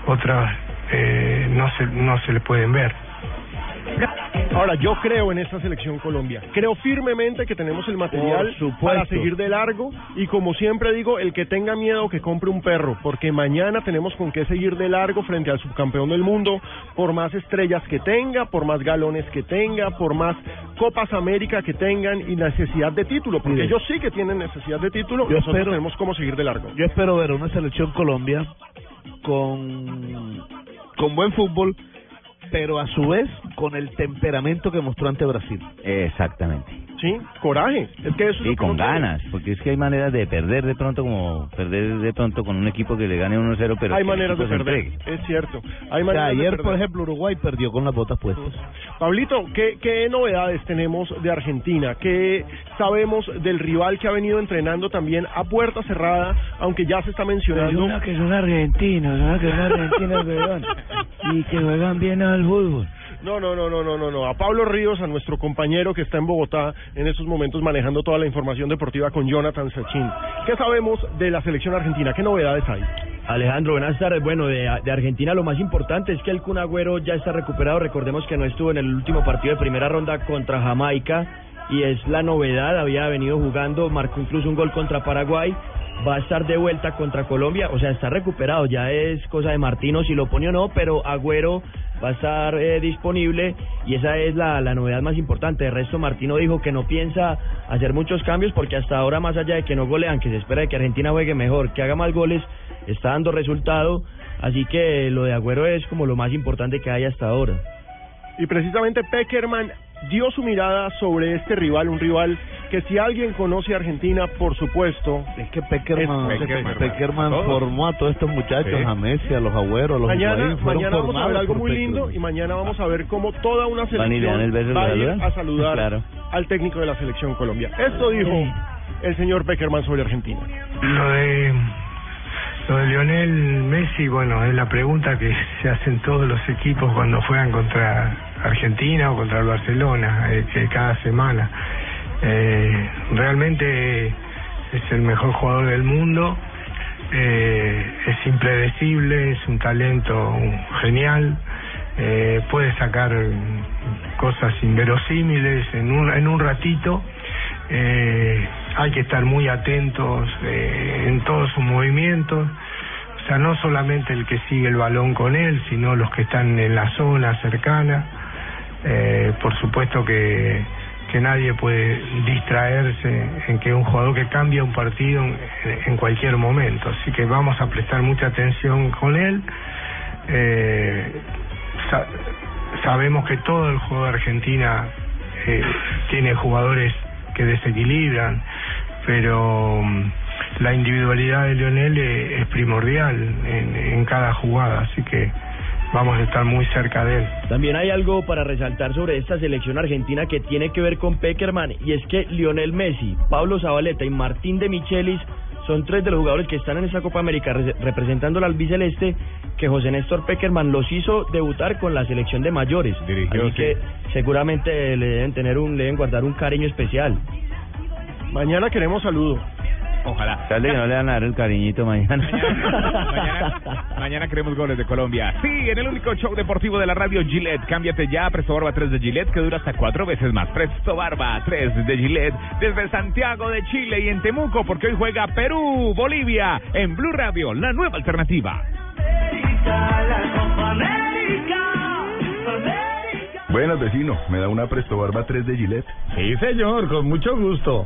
otras eh, no se no se le pueden ver. Ahora, yo creo en esta selección Colombia. Creo firmemente que tenemos el material para seguir de largo y como siempre digo, el que tenga miedo que compre un perro, porque mañana tenemos con qué seguir de largo frente al subcampeón del mundo, por más estrellas que tenga, por más galones que tenga, por más Copas América que tengan y necesidad de título, porque Mire. ellos sí que tienen necesidad de título, Yo nosotros espero- tenemos cómo seguir de largo. Yo espero ver una selección Colombia con, con buen fútbol, pero a su vez con el temperamento que mostró ante Brasil. Exactamente. Sí, coraje. Es que eso es lo Y que con ganas, porque es que hay maneras de perder de pronto, como perder de pronto con un equipo que le gane 1-0, pero Hay que maneras de perder, entregue. es cierto. Hay O sea, ayer, por ejemplo, Uruguay perdió con las botas puestas. Pablito, ¿qué, ¿qué novedades tenemos de Argentina? ¿Qué sabemos del rival que ha venido entrenando también a puerta cerrada, aunque ya se está mencionando? Pues que son argentinos, ¿no? que son argentinos, perdón, [laughs] y que juegan bien al fútbol. No, no, no, no, no, no, no. A Pablo Ríos, a nuestro compañero que está en Bogotá en estos momentos manejando toda la información deportiva con Jonathan Sachin. ¿Qué sabemos de la selección argentina? ¿Qué novedades hay? Alejandro, buenas tardes. Bueno, de, Argentina lo más importante es que el Kun Agüero ya está recuperado. Recordemos que no estuvo en el último partido de primera ronda contra Jamaica y es la novedad. Había venido jugando, marcó incluso un gol contra Paraguay. Va a estar de vuelta contra Colombia, o sea, está recuperado. Ya es cosa de Martino si lo pone o no, pero Agüero va a estar eh, disponible y esa es la, la novedad más importante. De resto, Martino dijo que no piensa hacer muchos cambios porque hasta ahora, más allá de que no golean, que se espera que Argentina juegue mejor, que haga más goles, está dando resultado. Así que lo de Agüero es como lo más importante que hay hasta ahora. Y precisamente Peckerman dio su mirada sobre este rival, un rival que si alguien conoce a Argentina, por supuesto, es que Peckerman, es Peckerman, Peckerman Todos. formó a todos estos muchachos, Sí. a Messi, a los Agüeros, a los Mañana, Higuaín, fueron mañana vamos a ver formados algo muy Peckerman. lindo y mañana vamos a ver cómo toda una selección va a ir salud. a saludar Claro. al técnico de la selección Colombia. Esto dijo el señor Peckerman sobre Argentina. Lo de lo de Lionel Messi, bueno, es la pregunta que se hacen todos los equipos cuando juegan contra Argentina o contra el Barcelona, eh, que cada semana. Eh, realmente es el mejor jugador del mundo, eh, es impredecible, es un talento genial, eh, puede sacar cosas inverosímiles en un, en un ratito. Eh, hay que estar muy atentos eh, en todos sus movimientos, o sea, no solamente el que sigue el balón con él, sino los que están en la zona cercana. Eh, por supuesto que, que nadie puede distraerse en que un jugador que cambia un partido en, en cualquier momento, así que vamos a prestar mucha atención con él. Eh, sa- sabemos que todo el juego de Argentina eh, tiene jugadores que desequilibran, pero mm, la individualidad de Lionel eh, es primordial en, en cada jugada, así que vamos a estar muy cerca de él. También hay algo para resaltar sobre esta selección argentina que tiene que ver con Peckerman y es que Lionel Messi, Pablo Zabaleta y Martín de Michelis son tres de los jugadores que están en esta Copa América re- representando al albiceleste que José Néstor Peckerman los hizo debutar con la selección de mayores. Dirigió, Así sí. que seguramente le deben tener un, le deben guardar un cariño especial. Mañana queremos saludo. Ojalá. Tal que no le van a dar el cariñito mañana. Mañana, mañana queremos goles de Colombia. Sí, en el único show deportivo de la radio Gillette. Cámbiate ya a Presto Barba 3 de Gillette que dura hasta cuatro veces más. Presto Barba 3 de Gillette desde Santiago de Chile y en Temuco porque hoy juega Perú, Bolivia en Blue Radio, la nueva alternativa. Buenas, vecino. ¿Me da una Presto Barba 3 de Gillette? Sí, señor, con mucho gusto.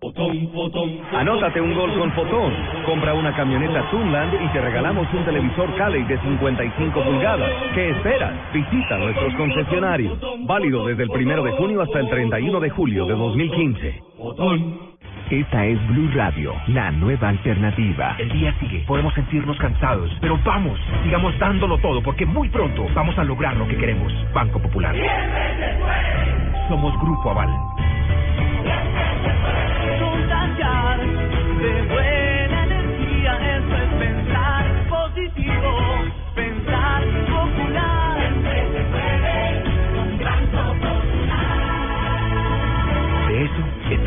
Anótate un gol con Fotón. Compra una camioneta Tunland y te regalamos un televisor Cali de 55 pulgadas. ¿Qué esperas? Visita nuestros concesionarios. Válido desde el primero de junio hasta el 31 de julio de 2015. Esta es Blue Radio, la nueva alternativa. El día sigue, podemos sentirnos cansados, pero vamos, sigamos dándolo todo porque muy pronto vamos a lograr lo que queremos. Banco Popular. Somos Grupo Aval.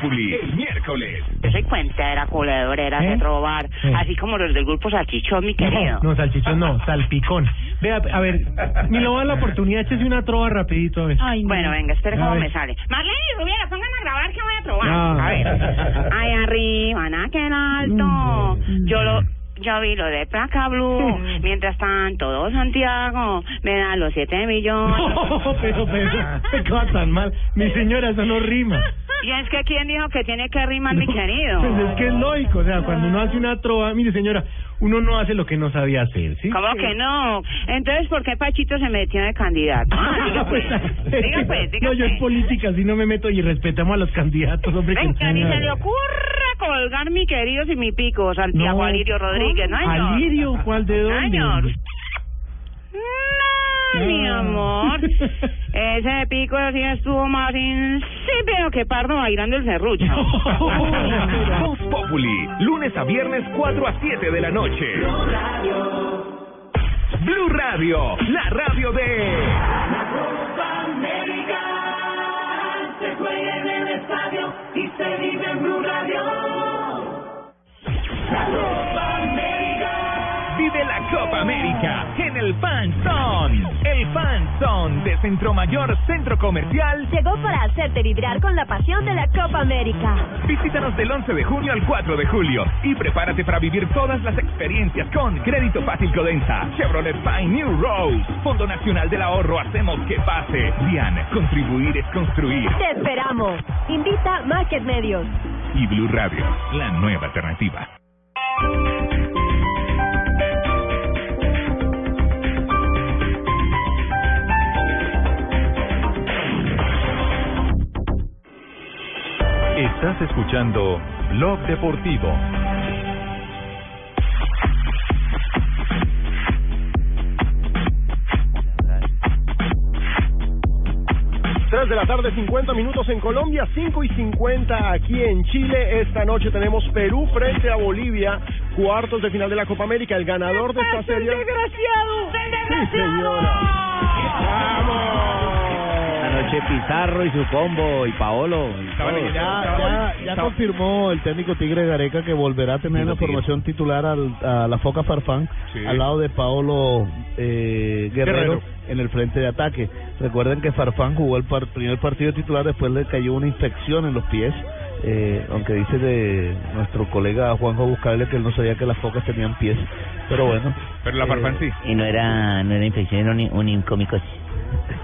Populi el miércoles. Yo soy cuentera, coledorera, ¿Eh? sé robar, ¿Eh? así como los del grupo Salchichón, mi querido. No, salchichón no, salpicón. Vea, a ver, mi lo va la oportunidad, échese una trova rapidito, a ver. Bueno, venga, espere A cómo ver. me sale. Marlene y Rubiera, pongan a grabar que voy a probar. No. A ver. Ay, arriba, nada que en alto. Yo lo... Yo vi lo de placa blue. Mientras tanto, todo Santiago me da los siete millones. [laughs] No, pero, pero, qué cosa tan mal. Mi señora, eso no rima. Y es que ¿quién dijo que tiene que rimar, mi querido? Pues es que es lógico, o sea, cuando uno hace una trova, mire señora, uno no hace lo que no sabía hacer, ¿sí? ¿Cómo que no? Entonces, ¿por qué Pachito se metió de candidato? Ah, diga pues, [laughs] diga pues, diga No, yo en pues. política sí no me meto y respetamos a los candidatos, hombre. que Venga, ni se le ocurra colgar mi querido y mi pico, Santiago No. Alirio Rodríguez, ¿no? ¿Alirio? ¿Cuál de dónde? Señor. No, mi amor. [laughs] Ese pico sí estuvo más insípido que pardo bailando el serrucho. [laughs] Voz Populi, lunes a viernes 4 a 7 de la noche. Blue Radio, la radio de... Se juega en el estadio y se vive en Blue Radio. La Copa América. Vive la Copa América el Fan Zone. El Fan Zone de Centro Mayor Centro Comercial. Llegó para hacerte vibrar con la pasión de la Copa América. Visítanos del 11 de junio al 4 de julio y prepárate para vivir todas las experiencias con Crédito Fácil Codensa, Chevrolet Pine New Rose, Fondo Nacional del Ahorro, hacemos que pase. Dian, contribuir es construir. Te esperamos. Invita Market Medios. Y Blue Radio, la nueva alternativa. Estás escuchando Blog Deportivo. Tres de la tarde, 50 minutos en Colombia, 5 y 50 aquí en Chile. Esta noche tenemos Perú frente a Bolivia, cuartos de final de la Copa América. El ganador de esta serie. ¡Desgraciado! Sí, señora. Anoche Pizarro y su combo y Paolo. y. Ya, ya, ya confirmó el técnico Tigre Gareca que volverá a tener la formación titular al- a la Foca Farfán Sí. al lado de Paolo eh, Guerrero, Guerrero. en el frente de ataque. Recuerden que Farfán jugó el par- primer partido titular, después le cayó una infección en los pies. Eh, aunque dice de nuestro colega Juanjo Buscable que él no sabía que las focas tenían pies, pero bueno. Pero la Farfán sí. Y no era, no era infección, era un, un incómico.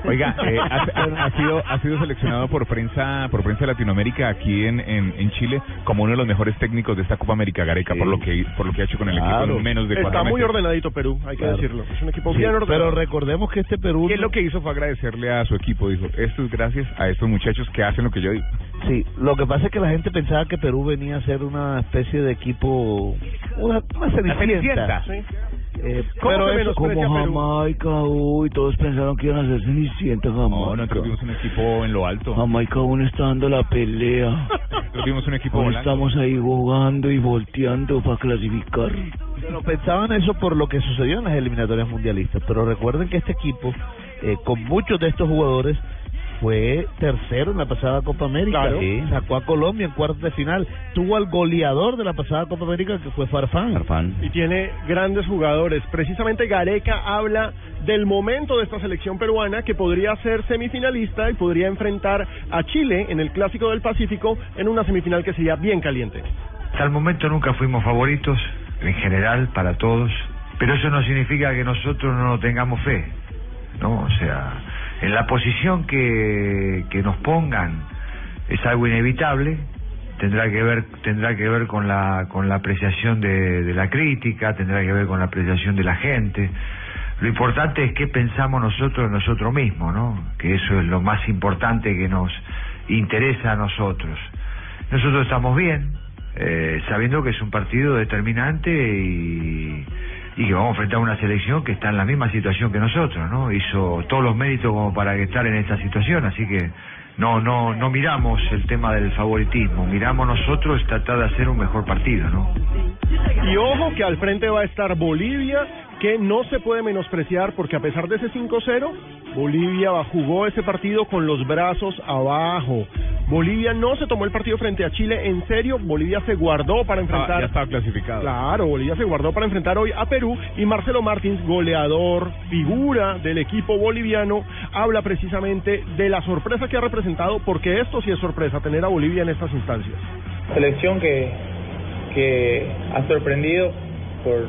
Oiga, eh, ha, ha sido ha sido seleccionado por prensa por prensa de Latinoamérica aquí en, en, en Chile como uno de los mejores técnicos de esta Copa América Gareca por lo que por lo que ha hecho con el equipo en menos de cuatro Está muy ordenadito Perú, hay que Claro. decirlo. Es un equipo Sí, bien ordenado. pero recordemos que este Perú él lo que hizo fue agradecerle a su equipo, dijo, esto es gracias a estos muchachos que hacen lo que yo digo. Sí, lo que pasa es que la gente pensaba que Perú venía a ser una especie de equipo, una, una cenicienta. Eh, ¿Cómo pero eso como Perú? Jamaica, uy, todos pensaron que iban a ser cenicienta Jamaica. No, nosotros vimos un equipo en lo alto. Jamaica aún está dando la pelea. [laughs] Nosotros vimos un equipo Aún estamos ahí jugando y volteando para clasificar. Pero pensaban eso por lo que sucedió en las eliminatorias mundialistas. Pero recuerden que este equipo, eh, con muchos de estos jugadores, fue tercero en la pasada Copa América. Claro. Sí. Sacó a Colombia en cuartos de final. Tuvo al goleador de la pasada Copa América, que fue Farfán. y tiene grandes jugadores. Precisamente Gareca habla del momento de esta selección peruana que podría ser semifinalista y podría enfrentar a Chile en el Clásico del Pacífico en una semifinal que sería bien caliente. Hasta el momento nunca fuimos favoritos, en general, para todos. pero eso no significa que nosotros no tengamos fe, ¿no? O sea, en la posición que, que nos pongan es algo inevitable, tendrá que ver tendrá que ver con la con la apreciación de, de la crítica, tendrá que ver con la apreciación de la gente. Lo importante es qué pensamos nosotros nosotros mismos, ¿no? Que eso es lo más importante que nos interesa a nosotros. Nosotros estamos bien, eh, sabiendo que es un partido determinante y, y que vamos a enfrentar una selección que está en la misma situación que nosotros, ¿no? Hizo todos los méritos como para estar en esta situación, así que no no no miramos el tema del favoritismo, miramos nosotros tratar de hacer un mejor partido, ¿no? Y ojo que al frente va a estar Bolivia, que no se puede menospreciar porque a pesar de ese 5-0, Bolivia jugó ese partido con los brazos abajo. Bolivia no se tomó el partido frente a Chile en serio, Bolivia se guardó para enfrentar... Ah, ya estaba clasificado. Claro, Bolivia se guardó para enfrentar hoy a Perú y Marcelo Martins, goleador, figura del equipo boliviano, habla precisamente de la sorpresa que ha representado, porque esto sí es sorpresa, tener a Bolivia en estas instancias. selección que, que ha sorprendido por,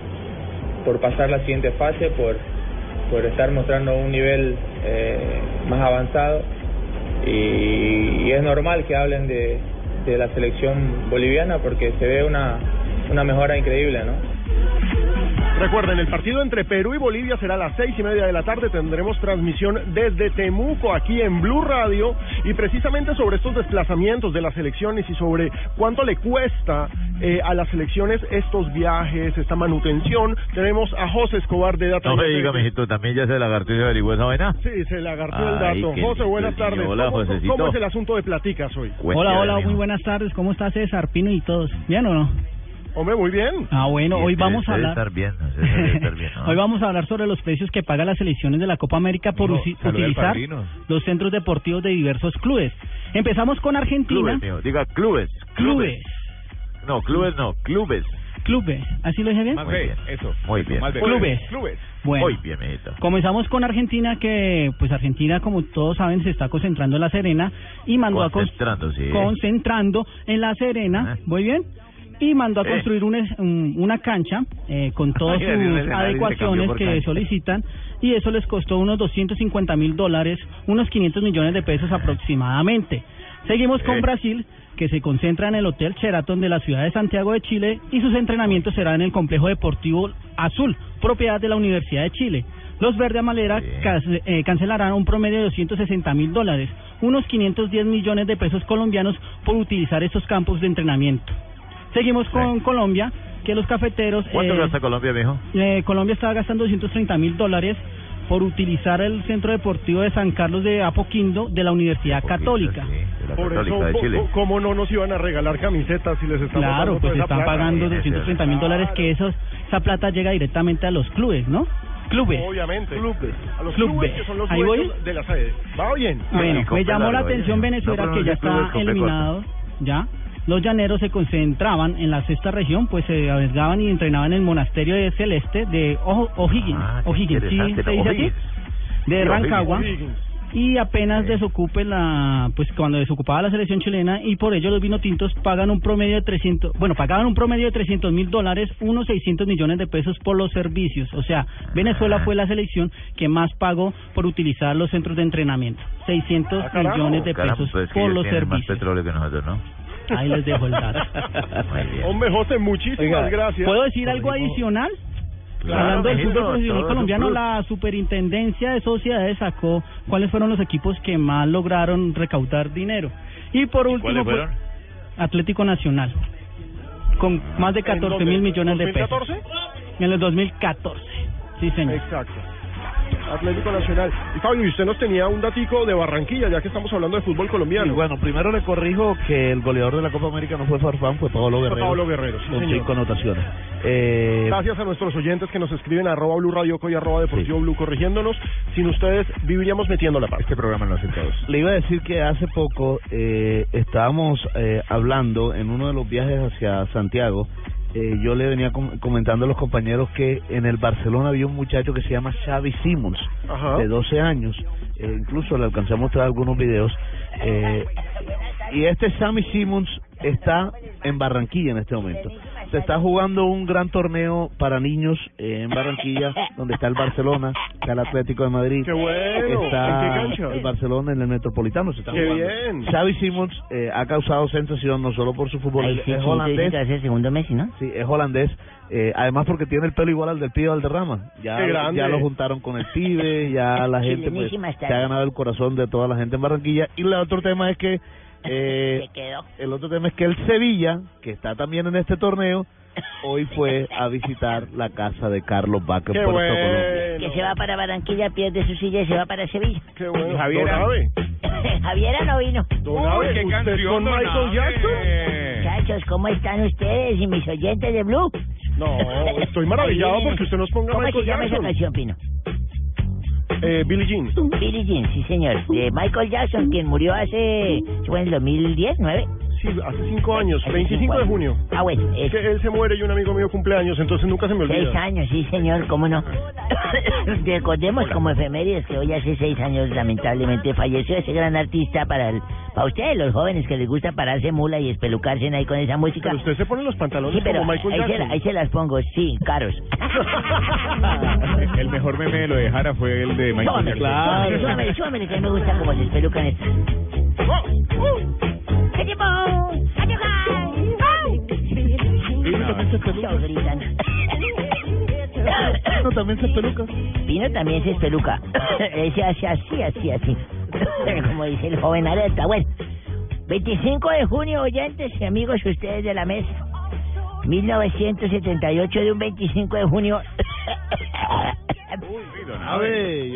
por pasar la siguiente fase, por, por estar mostrando un nivel eh, más avanzado y, y es normal que hablen de, de la selección boliviana porque se ve una, una mejora increíble, ¿no? Recuerden, el partido entre Perú y Bolivia será a las seis y media de la tarde. Tendremos transmisión desde Temuco, aquí en Blue Radio, y precisamente sobre estos desplazamientos de las selecciones y sobre cuánto le cuesta eh, a las selecciones estos viajes, esta manutención. Tenemos a José Escobar de Data. No me diga, mijito, también ya se lagartó y se averiguó esa vaina. Sí, se le agarró el dato. José, buenas tardes. hola, ¿Cómo, Josecito. ¿Cómo es el asunto de platicas hoy? Hola, hola, muy buenas tardes. ¿Cómo está César, Pino y todos? ¿Bien o no? Hombre, muy bien. Ah, bueno, hoy vamos a hablar. estar bien, bien. ¿no? [laughs] Hoy vamos a hablar sobre los precios que pagan las selecciones de la Copa América por No, utilizar los centros deportivos de diversos clubes. Empezamos con Argentina. Clubes, diga clubes. Clubes. No, clubes no, clubes. Clubes. ¿Así lo dije bien? Muy bien, eso. Muy bien. Clubes. Bueno. Muy bien. Comenzamos con Argentina, que pues Argentina, como todos saben, se está concentrando en La Serena y mandó a Concentrando, sí. concentrando en La Serena, ¿muy bien? Y mandó a Eh. construir un es- un- una cancha eh, con todas sus adecuaciones que solicitan y eso les costó unos 250 mil dólares, unos 500 millones de pesos aproximadamente. Seguimos con Eh. Brasil, que se concentra en el Hotel Sheraton de la ciudad de Santiago de Chile y sus entrenamientos serán en el Complejo Deportivo Azul, propiedad de la Universidad de Chile. Los Verde Amalera eh, cancelarán un promedio de 260 mil dólares, unos 510 millones de pesos colombianos por utilizar estos campos de entrenamiento. Seguimos con Colombia, que los cafeteros... ¿Cuánto eh, gasta Colombia, mijo? eh, Colombia estaba gastando 230 mil dólares por utilizar el Centro Deportivo de San Carlos de Apoquindo de la Universidad Católica. Por eso, de Chile. ¿cómo no nos iban a regalar camisetas si les estamos Claro, pues están plata? pagando 230 mil dólares, que esos, esa plata llega directamente a los clubes, ¿no? Clubes. Obviamente. A los Clubes. clubes que son los Ahí voy. de la sede. Va bien. Bueno, me llamó la atención Venezuela No que ya clubes está eliminado, ya. Los llaneros se concentraban en la sexta región, pues se arriesgaban y entrenaban en el monasterio de Celeste de O'H- O'Higgins. Ah, qué O'Higgins, ¿sí interesante, se dice? O'Higgins. De Rancagua. Y apenas desocupe la, pues cuando desocupaba la selección chilena y por ello los vino tintos pagan un promedio de 300, bueno, pagaban un promedio de 300 mil dólares, unos 600 millones de pesos por los servicios. O sea, Venezuela fue la selección que más pagó por utilizar los centros de entrenamiento. 600 Ah, millones de Caramba, pesos pues por los tienen más servicios. petróleo que nosotros, ¿no? Ahí les dejo el dato. [laughs] Hombre, José, muchísimas Oiga, gracias. ¿Puedo decir algo adicional? Claro, Hablando del fútbol profesional colombiano, la superintendencia de sociedades sacó cuáles fueron los equipos que más lograron recaudar dinero. Y por último, pues? Atlético Nacional, con más de 14 mil millones de pesos. ¿2014? En el 2014, sí señor. Exacto. Atlético Nacional. Y Fabio, y usted nos tenía un datico de Barranquilla, ya que estamos hablando de fútbol colombiano. Y bueno, primero le corrijo que el goleador de la Copa América no fue Farfán, fue Pablo Fue Guerrero. Pablo Guerrero, sí, Con señor. cinco anotaciones. Eh, Gracias a nuestros oyentes que nos escriben a arroba Blue Radio Co y arroba Deportivo Blue corrigiéndonos. Sin ustedes viviríamos metiendo la pata. Este programa lo hacen todos. Le iba a decir que hace poco eh, estábamos eh, hablando en uno de los viajes hacia Santiago. Eh, yo le venía com- comentando a los compañeros que en el Barcelona había un muchacho que se llama Xavi Simons, Ajá. de 12 años. eh, incluso le alcancé a mostrar algunos videos. eh, y este Sammy Simmons está en Barranquilla en este momento. Se está jugando un gran torneo para niños eh, en Barranquilla, [laughs] donde está el Barcelona, está el Atlético de Madrid. ¡Qué bueno! Está ¿En qué cancha? el Barcelona en el Metropolitano. Se está ¡Qué jugando. bien! Xavi Simons eh, ha causado sensación no solo por su fútbol, es, sí, es sí, holandés. es el segundo Messi, ¿no? Sí, es holandés. Eh, además porque tiene el pelo igual al del pibe Valderrama. Ya, ¡Qué grande! ya lo juntaron con el pibe, ya la [laughs] gente pues, se ha ganado el corazón de toda la gente en Barranquilla. Y el otro tema es que [laughs] eh, Se quedó. el otro tema es que el Sevilla, que está también en este torneo, hoy fue a visitar la casa de Carlos Vaca en ¡Qué Puerto bueno! Colombia. Que se va para Barranquilla, pierde su silla y se va para Sevilla. ¡Qué bueno! Javiera. [laughs] No vino. Qué ¿usted canción, con Michael. Jackson? Muchachos, ¿cómo están ustedes y mis oyentes de Blue? No, estoy maravillado porque usted nos ponga ¿Cómo Michael se llama esa Jackson. canción, Pino? Eh, Billie Jean. Billie Jean, sí señor. Michael Jackson, quien murió hace... ¿Fue en el 2010, 9? Sí, hace cinco años, Hace 25 cinco de junio. Ah, bueno, Es que él se muere y un amigo mío cumpleaños, entonces nunca se me seis olvida. años, sí señor, ¿cómo no? [coughs] Recordemos como efemérides que hoy hace seis años lamentablemente falleció ese gran artista para el, para ustedes los jóvenes que les gusta pararse mula y espelucarse ahí con esa música. Pero usted se pone los pantalones Sí, pero como Michael ahí se, Jackson. la- ahí se las pongo, sí, caros. El mejor meme de lo de Jara fue el de Michael Jackson. súbamele, súbamele, súbamele, que a mí me gusta como se espelucan estos. ¿Qué tipo? Todos gritan. No, también se peluca. Pino también se espeluca. [laughs] Ese hace así, así, así. [laughs] Como dice el joven Areta. Bueno, 25 de junio, oyentes y amigos ustedes de la mesa. 1978 de un 25 de junio. [laughs]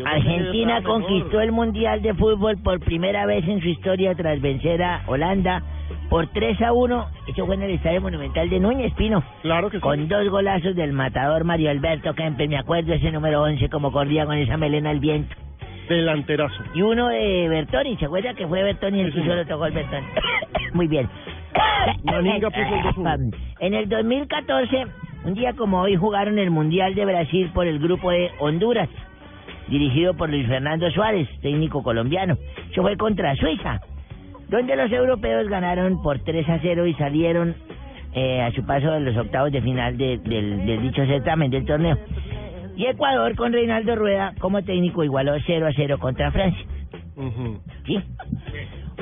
Argentina conquistó el Mundial de Fútbol por primera vez en su historia tras vencer a Holanda por 3 a 1. Eso fue en el Estadio Monumental de Núñez Pino. Claro que sí. Con dos golazos del matador Mario Alberto Kempes, me acuerdo ese número 11 como corría con esa melena al viento. Delanterazo. Y uno de Bertoni, ¿se acuerda que fue Bertoni el que solo tocó el Bertoni? [coughs] Muy bien. Maninga puso el 2-1. [coughs] En el 2014, un día como hoy, jugaron el Mundial de Brasil por el grupo de Honduras, dirigido por Luis Fernando Suárez, técnico colombiano. Eso fue contra Suiza, donde los europeos ganaron por 3 a 0 y salieron eh, a su paso de los octavos de final de- del, del dicho certamen del torneo. Y Ecuador con Reinaldo Rueda como técnico igualó 0 a 0 contra Francia. Ujú. ¿Sí?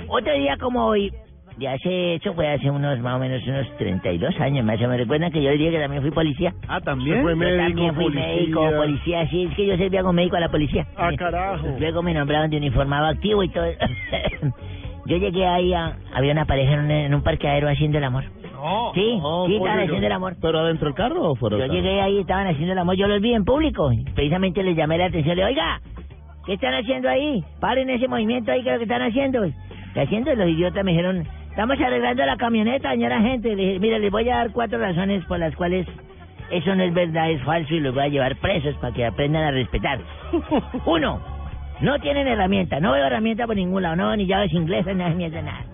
Otro día como hoy, de hace, eso fue hace unos más o menos unos 32 años más o menos. ¿Recuerdan que yo el día que también fui policía? Ah, también. fue Yo médico, también fui policía. médico, policía, sí, es que yo servía como médico a la policía. Ah, Sí. carajo. Luego me nombraron de uniformado activo y todo. [coughs] yo llegué ahí, a, había una pareja en un, en un parqueadero haciendo el amor. No. Sí, No, sí, estaban haciendo el amor. ¿Pero adentro del carro o fuera Yo del carro? llegué ahí, estaban haciendo el amor, yo los vi en público. Precisamente les llamé la atención, le oiga, ¿qué están haciendo ahí? Paren ese movimiento ahí, que es lo que están haciendo? ¿Qué haciendo? Los idiotas me dijeron, estamos arreglando la camioneta, señora gente. Le dije, mire, les voy a dar cuatro razones por las cuales eso no es verdad, es falso y los voy a llevar presos para que aprendan a respetar. [laughs] Uno, no tienen herramienta, no veo herramienta por ningún lado, no, ni llaves inglesas, ni herramientas, nada.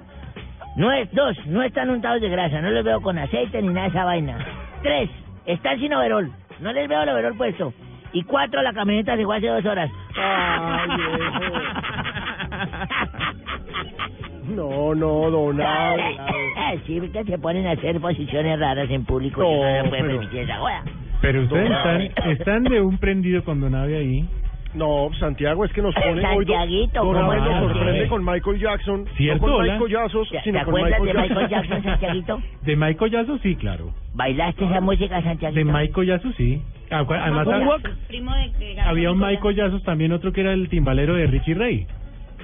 No es, dos, no están untados de grasa, no los veo con aceite ni nada de esa vaina. Tres, están sin overol, no les veo el overol puesto. Y cuatro, la camioneta se fue hace dos horas. [laughs] No, no, don Abe. [laughs] sí, que se ponen a hacer posiciones raras en público. No, y no se puede pero- permitir esa joda. Pero ustedes No. están, están de un prendido con Don Abe ahí. No, Santiago, es que nos pone hoy. Santiaguito, Don ¿cómo nos no? sorprende Sí. con Michael Jackson. ¿Cierto, no con hola? Michael Jackson, ¿Te, sino te con acuerdas Michael de Michael Jackson, Santiaguito? De Michael Jackson, sí, claro. ¿Bailaste esa música, De Santiaguito? Michael Jackson, sí. Ah, Además, de había un Michael Jackson también, otro que era el timbalero de Richie Ray.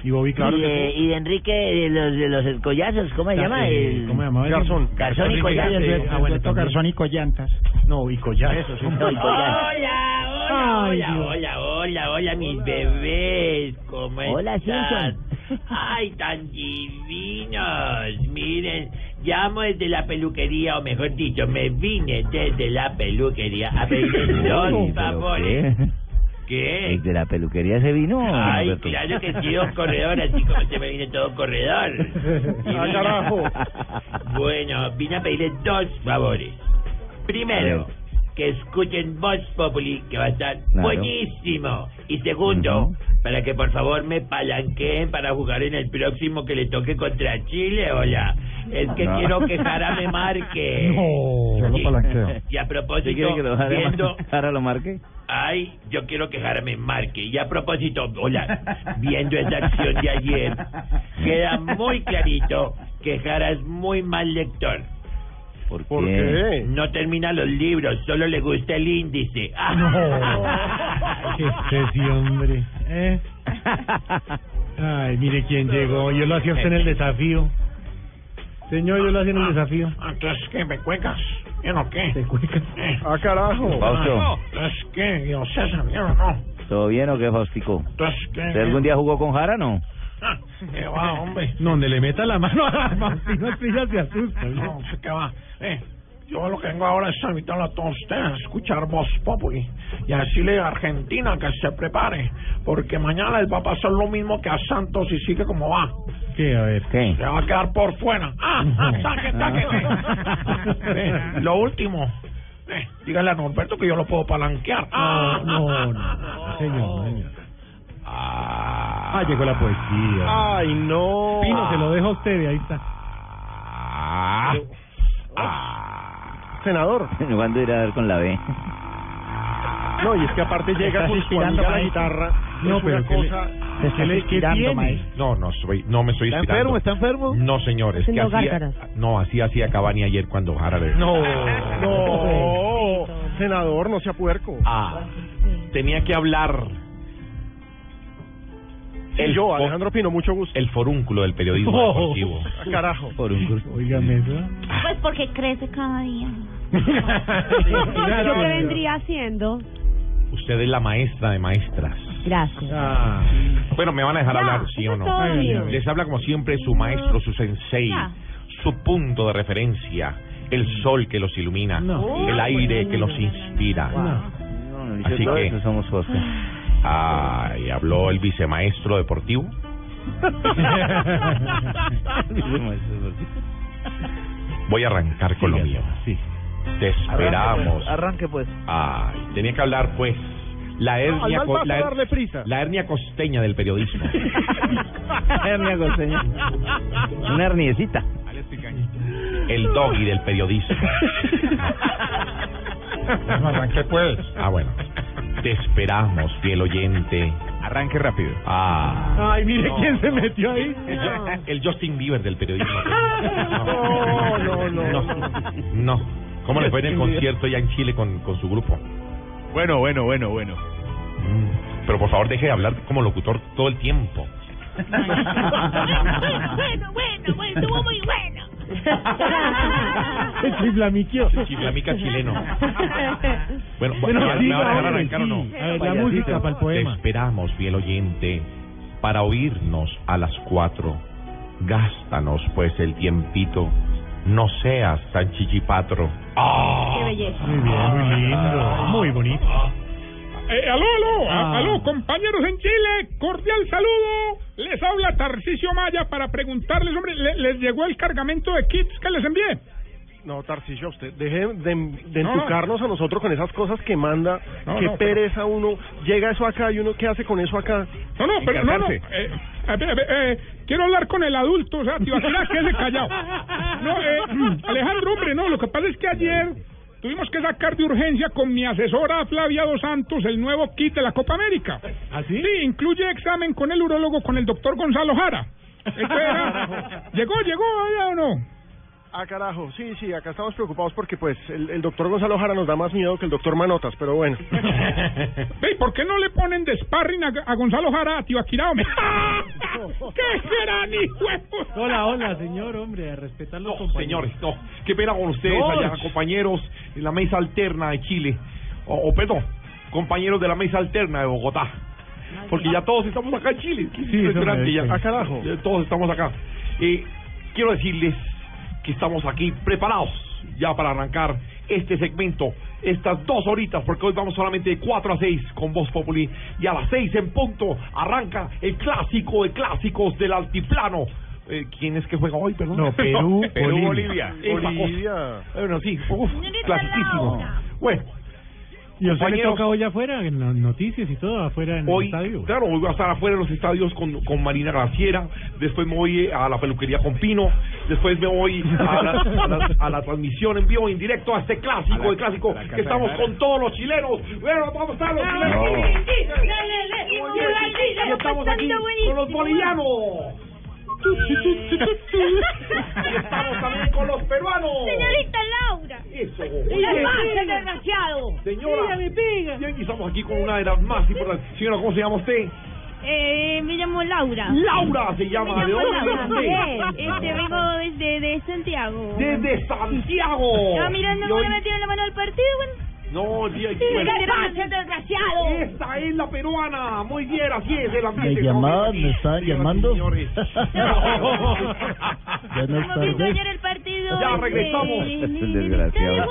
Y Bobby Claro y, de, y de Enrique de los de los collazos, ¿cómo se llama? El... ¿Cómo se llamaba? ese? Garzón. Garzón y Collantes. Ah, bueno. Garzón y Collantas. No, y sí. No, y Collantes. Hola, hola, Dios. hola, hola, hola, mis bebés, ¿cómo Hola, están? Simpson. Ay, tan divinos, miren, llamo desde la peluquería, o mejor dicho, me vine desde la peluquería a pedirles dos favores. ¿Qué? ¿De la peluquería se vino? Ay, claro que sí, dos corredor, así como se me viene todo corredor. Ah, carajo. Bueno, vine a pedirles dos favores. Primero, que escuchen Voz Populi, que va a estar Claro. buenísimo. Y segundo, para que por favor me palanqueen para jugar en el próximo que le toque contra Chile, hola. Es que No. quiero que [laughs] Jara me marque. Yo lo Y- palanqueo. Y a ¿Sí propósito, quiere que lo Jara, viendo... [laughs] Jara lo marque? Ay, yo quiero que Jara me marque. Y a propósito, hola, viendo esa acción de ayer, queda muy clarito que Jara es muy mal lector. ¿Por ¿Por qué? No termina los libros, solo le gusta el índice. [laughs] [laughs] ¿Qué es ese hombre? ¿Eh? Ay, mire quién llegó. Yo lo hacía usted en el desafío. Señor, yo lo hacía en el desafío. Entonces, ¿qué? ¿Me cuecas? ¿Bien o qué? ¿Te cuecas? Ah, carajo. Fausto. Entonces, ¿qué? Dios César, ¿bien o no? ¿Todo bien o qué, Faustico? Entonces, ¿qué? ¿Usted algún día jugó con Jara, no? Ah, [laughs] ¿Qué va, hombre? Donde le meta la mano a la [laughs] Faustino Estrella se asusta. No, sé qué va. Eh, yo lo que vengo ahora es invitarlo a todos ustedes a escuchar Voz Populi y a decirle a Argentina que se prepare, porque mañana les va a pasar lo mismo que a Santos y sigue como va. ¿Qué? A ver. ¿Qué? Se va a quedar por fuera. [laughs] ¡Ah! ah ¡Saque, sáqueme! Eh, lo último. Eh, dígale a Norberto que yo lo puedo palanquear. ¡Ah! No, no, no, señor, señor. Ah, llegó la poesía. Ay, no. Pino, se lo dejo a usted y ahí está. Senador. ¿Cuándo irá a ver con la B? No, y es que aparte llega con la guitarra. No, es pero una ¿qué le- cosa... ¿qué le- qué tiene? No, no soy, no me estoy ¿Está inspirando. enfermo? ¿Está enfermo? No, señor, es que hacía, gárgaras. no, así hacía Cavani ayer cuando Jara le... No, no. Senador, no sea puerco. Ah, tenía que hablar El yo, Alejandro Pino, mucho gusto. el forúnculo del periodismo Oh. deportivo. Ah, carajo. Forúnculo. Óigame eso. Pues porque crece cada día. [laughs] Claro. ¿Qué vendría haciendo? Usted es la maestra de maestras. Gracias. Ah. Bueno, ¿me van a dejar Ya, hablar, sí o no? Les habla como siempre su maestro, su sensei, Ya. su punto de referencia, el sol que los ilumina, No. el aire que los inspira. No, no, Así que- eso somos José. Ay, habló el vicemaestro deportivo. Voy a arrancar con lo mío. Sí. Te esperamos. Arranque pues. Ay, tenía que hablar pues la hernia, co- paso la, her- darle prisa. la hernia costeña del periodismo. [laughs] hernia costeña. Una herniecita. El doggy del periodismo. [laughs] arranqué pues. Ah, bueno. Te esperamos, fiel oyente. Arranque rápido. Ah. Ay, mire No. quién se metió ahí. El Justin Bieber del periodismo. [laughs] No, no, no. No. No. ¿Cómo le fue en el concierto ya en Chile con, con su grupo? Bueno, bueno, bueno, bueno. Mm. Pero por favor deje de hablar como locutor todo el tiempo. bueno, bueno, bueno, estuvo muy bueno. [laughs] El chiflamiquio. Chiflamica chileno. Bueno, Bueno, ¿me, diga, me van a dejar arrancar o no? sí. A ver, la música para el Te poema. esperamos, fiel oyente, para oírnos a las cuatro. Gástanos, pues, el tiempito. No seas tan chichipatro. ¡Ah! Qué belleza. Muy bien, muy lindo. Muy bonito. Eh, aló, aló, Ah. aló, compañeros en Chile, cordial saludo. Les habla Tarcisio Maya para preguntarles, hombre, ¿le- ¿les llegó el cargamento de kits que les envié? No, Tarcisio, usted deje de, de No, no. entucarnos a nosotros con esas cosas que manda. No, qué pero- pereza uno. Llega eso acá y uno, ¿qué hace con eso acá? No, no, pero no, no. Eh, eh, quiero hablar con el adulto, o sea, Tibaquira, quédese callado. No, eh, Alejandro, hombre, no, lo que pasa es que ayer tuvimos que sacar de urgencia con mi asesora Flavia Dos Santos el nuevo kit de la Copa América. ¿Ah, sí? Incluye examen con el urólogo, con el doctor Gonzalo Jara. Era- [laughs] ¿Llegó, llegó, ya o no? Ah, carajo, sí, sí, acá estamos preocupados porque pues el, el doctor Gonzalo Jara nos da más miedo que el doctor Manotas, pero bueno. [laughs] Ve, ¿Por qué no le ponen de sparring a, a Gonzalo Jara a Tibaquira, hombre? [laughs] ¡Qué gran hijo de! Hola, hola, señor, hombre, a respetar los compañeros. Señores, no. Qué pena con ustedes George. allá, compañeros en la mesa alterna de Chile. O, o, perdón, compañeros de la mesa alterna de Bogotá. Porque ya todos estamos acá en Chile. Sí, me- ya. Ah, carajo. Ya todos estamos acá. Eh, quiero decirles que estamos aquí preparados ya para arrancar este segmento, estas dos horitas, porque hoy vamos solamente de 4 a 6 con Voz Populi y a las 6 en punto arranca el clásico de clásicos del altiplano. Eh, ¿Quién es que juega hoy, perdón? No, [laughs] Perú, Perú, Bolivia. Bolivia. Bolivia. Bueno, sí, uf, clasiquísimo. Bueno, Y a usted le toca hoy afuera, en las noticias y todo, afuera en el Hoy, estadio. claro, hoy voy a estar afuera en los estadios con, con Marina Graciera, después me voy a la peluquería con Pino, después me voy a la, a la- a la transmisión en vivo, en directo, a este clásico, el clásico, que estamos con todos los chilenos. Bueno, vamos a estar los chilenos. Y estamos aquí con los bolivianos. Y estamos también con los peruanos. Señorita Laura. Eso. La más, desgraciado. Señora. Ella me pega. Y estamos aquí con una de las más importantes. Señora, ¿cómo se llama usted? Eh, me llamo Laura. Laura se llama. ¿De dónde usted? Este, vengo desde de Santiago. Desde Santiago. Estaba mirando cómo le metieron la mano al partido, bueno. No, Sí, ¿qué pasa, desgraciado? Esta es la peruana. Muy bien, así es el ambiente. Me llamaban, me estaban llamando. Señores. Buenas Hemos visto tardes. ayer el partido. Ya regresamos. desgraciado.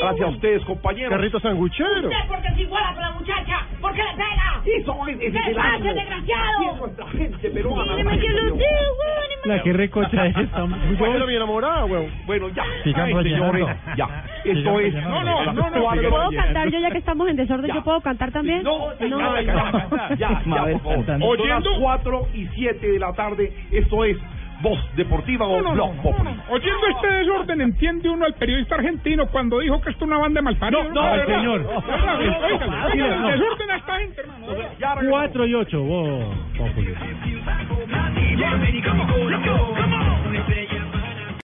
Gracias a ustedes, compañeros. Carrito sanguchero. Usted porque es igual a la muchacha. ¿Por qué le pega? Eso es, ese es ¿Qué el pasa, ánimo. desgraciado? Así es nuestra gente peruana. Le metió los dedos, weón. La que recocha es esta. Bueno, mi enamorada, weón. Bueno, ya. Señores, ya. Esto es. No, no, no, no. ¿Puedo cantar yo ya que estamos en desorden? ¿Yo puedo cantar también? No, no. ya, ya, ya, las [laughs] 4 y 7 de la tarde. Esto es Voz Deportiva o No, no, Blog no. Oyendo este desorden, entiende uno al periodista argentino cuando dijo que esto es una banda de malparidos. No, no, señor. No. el desorden a esta gente, hermano. Ya regresamos. 4 y 8, vos,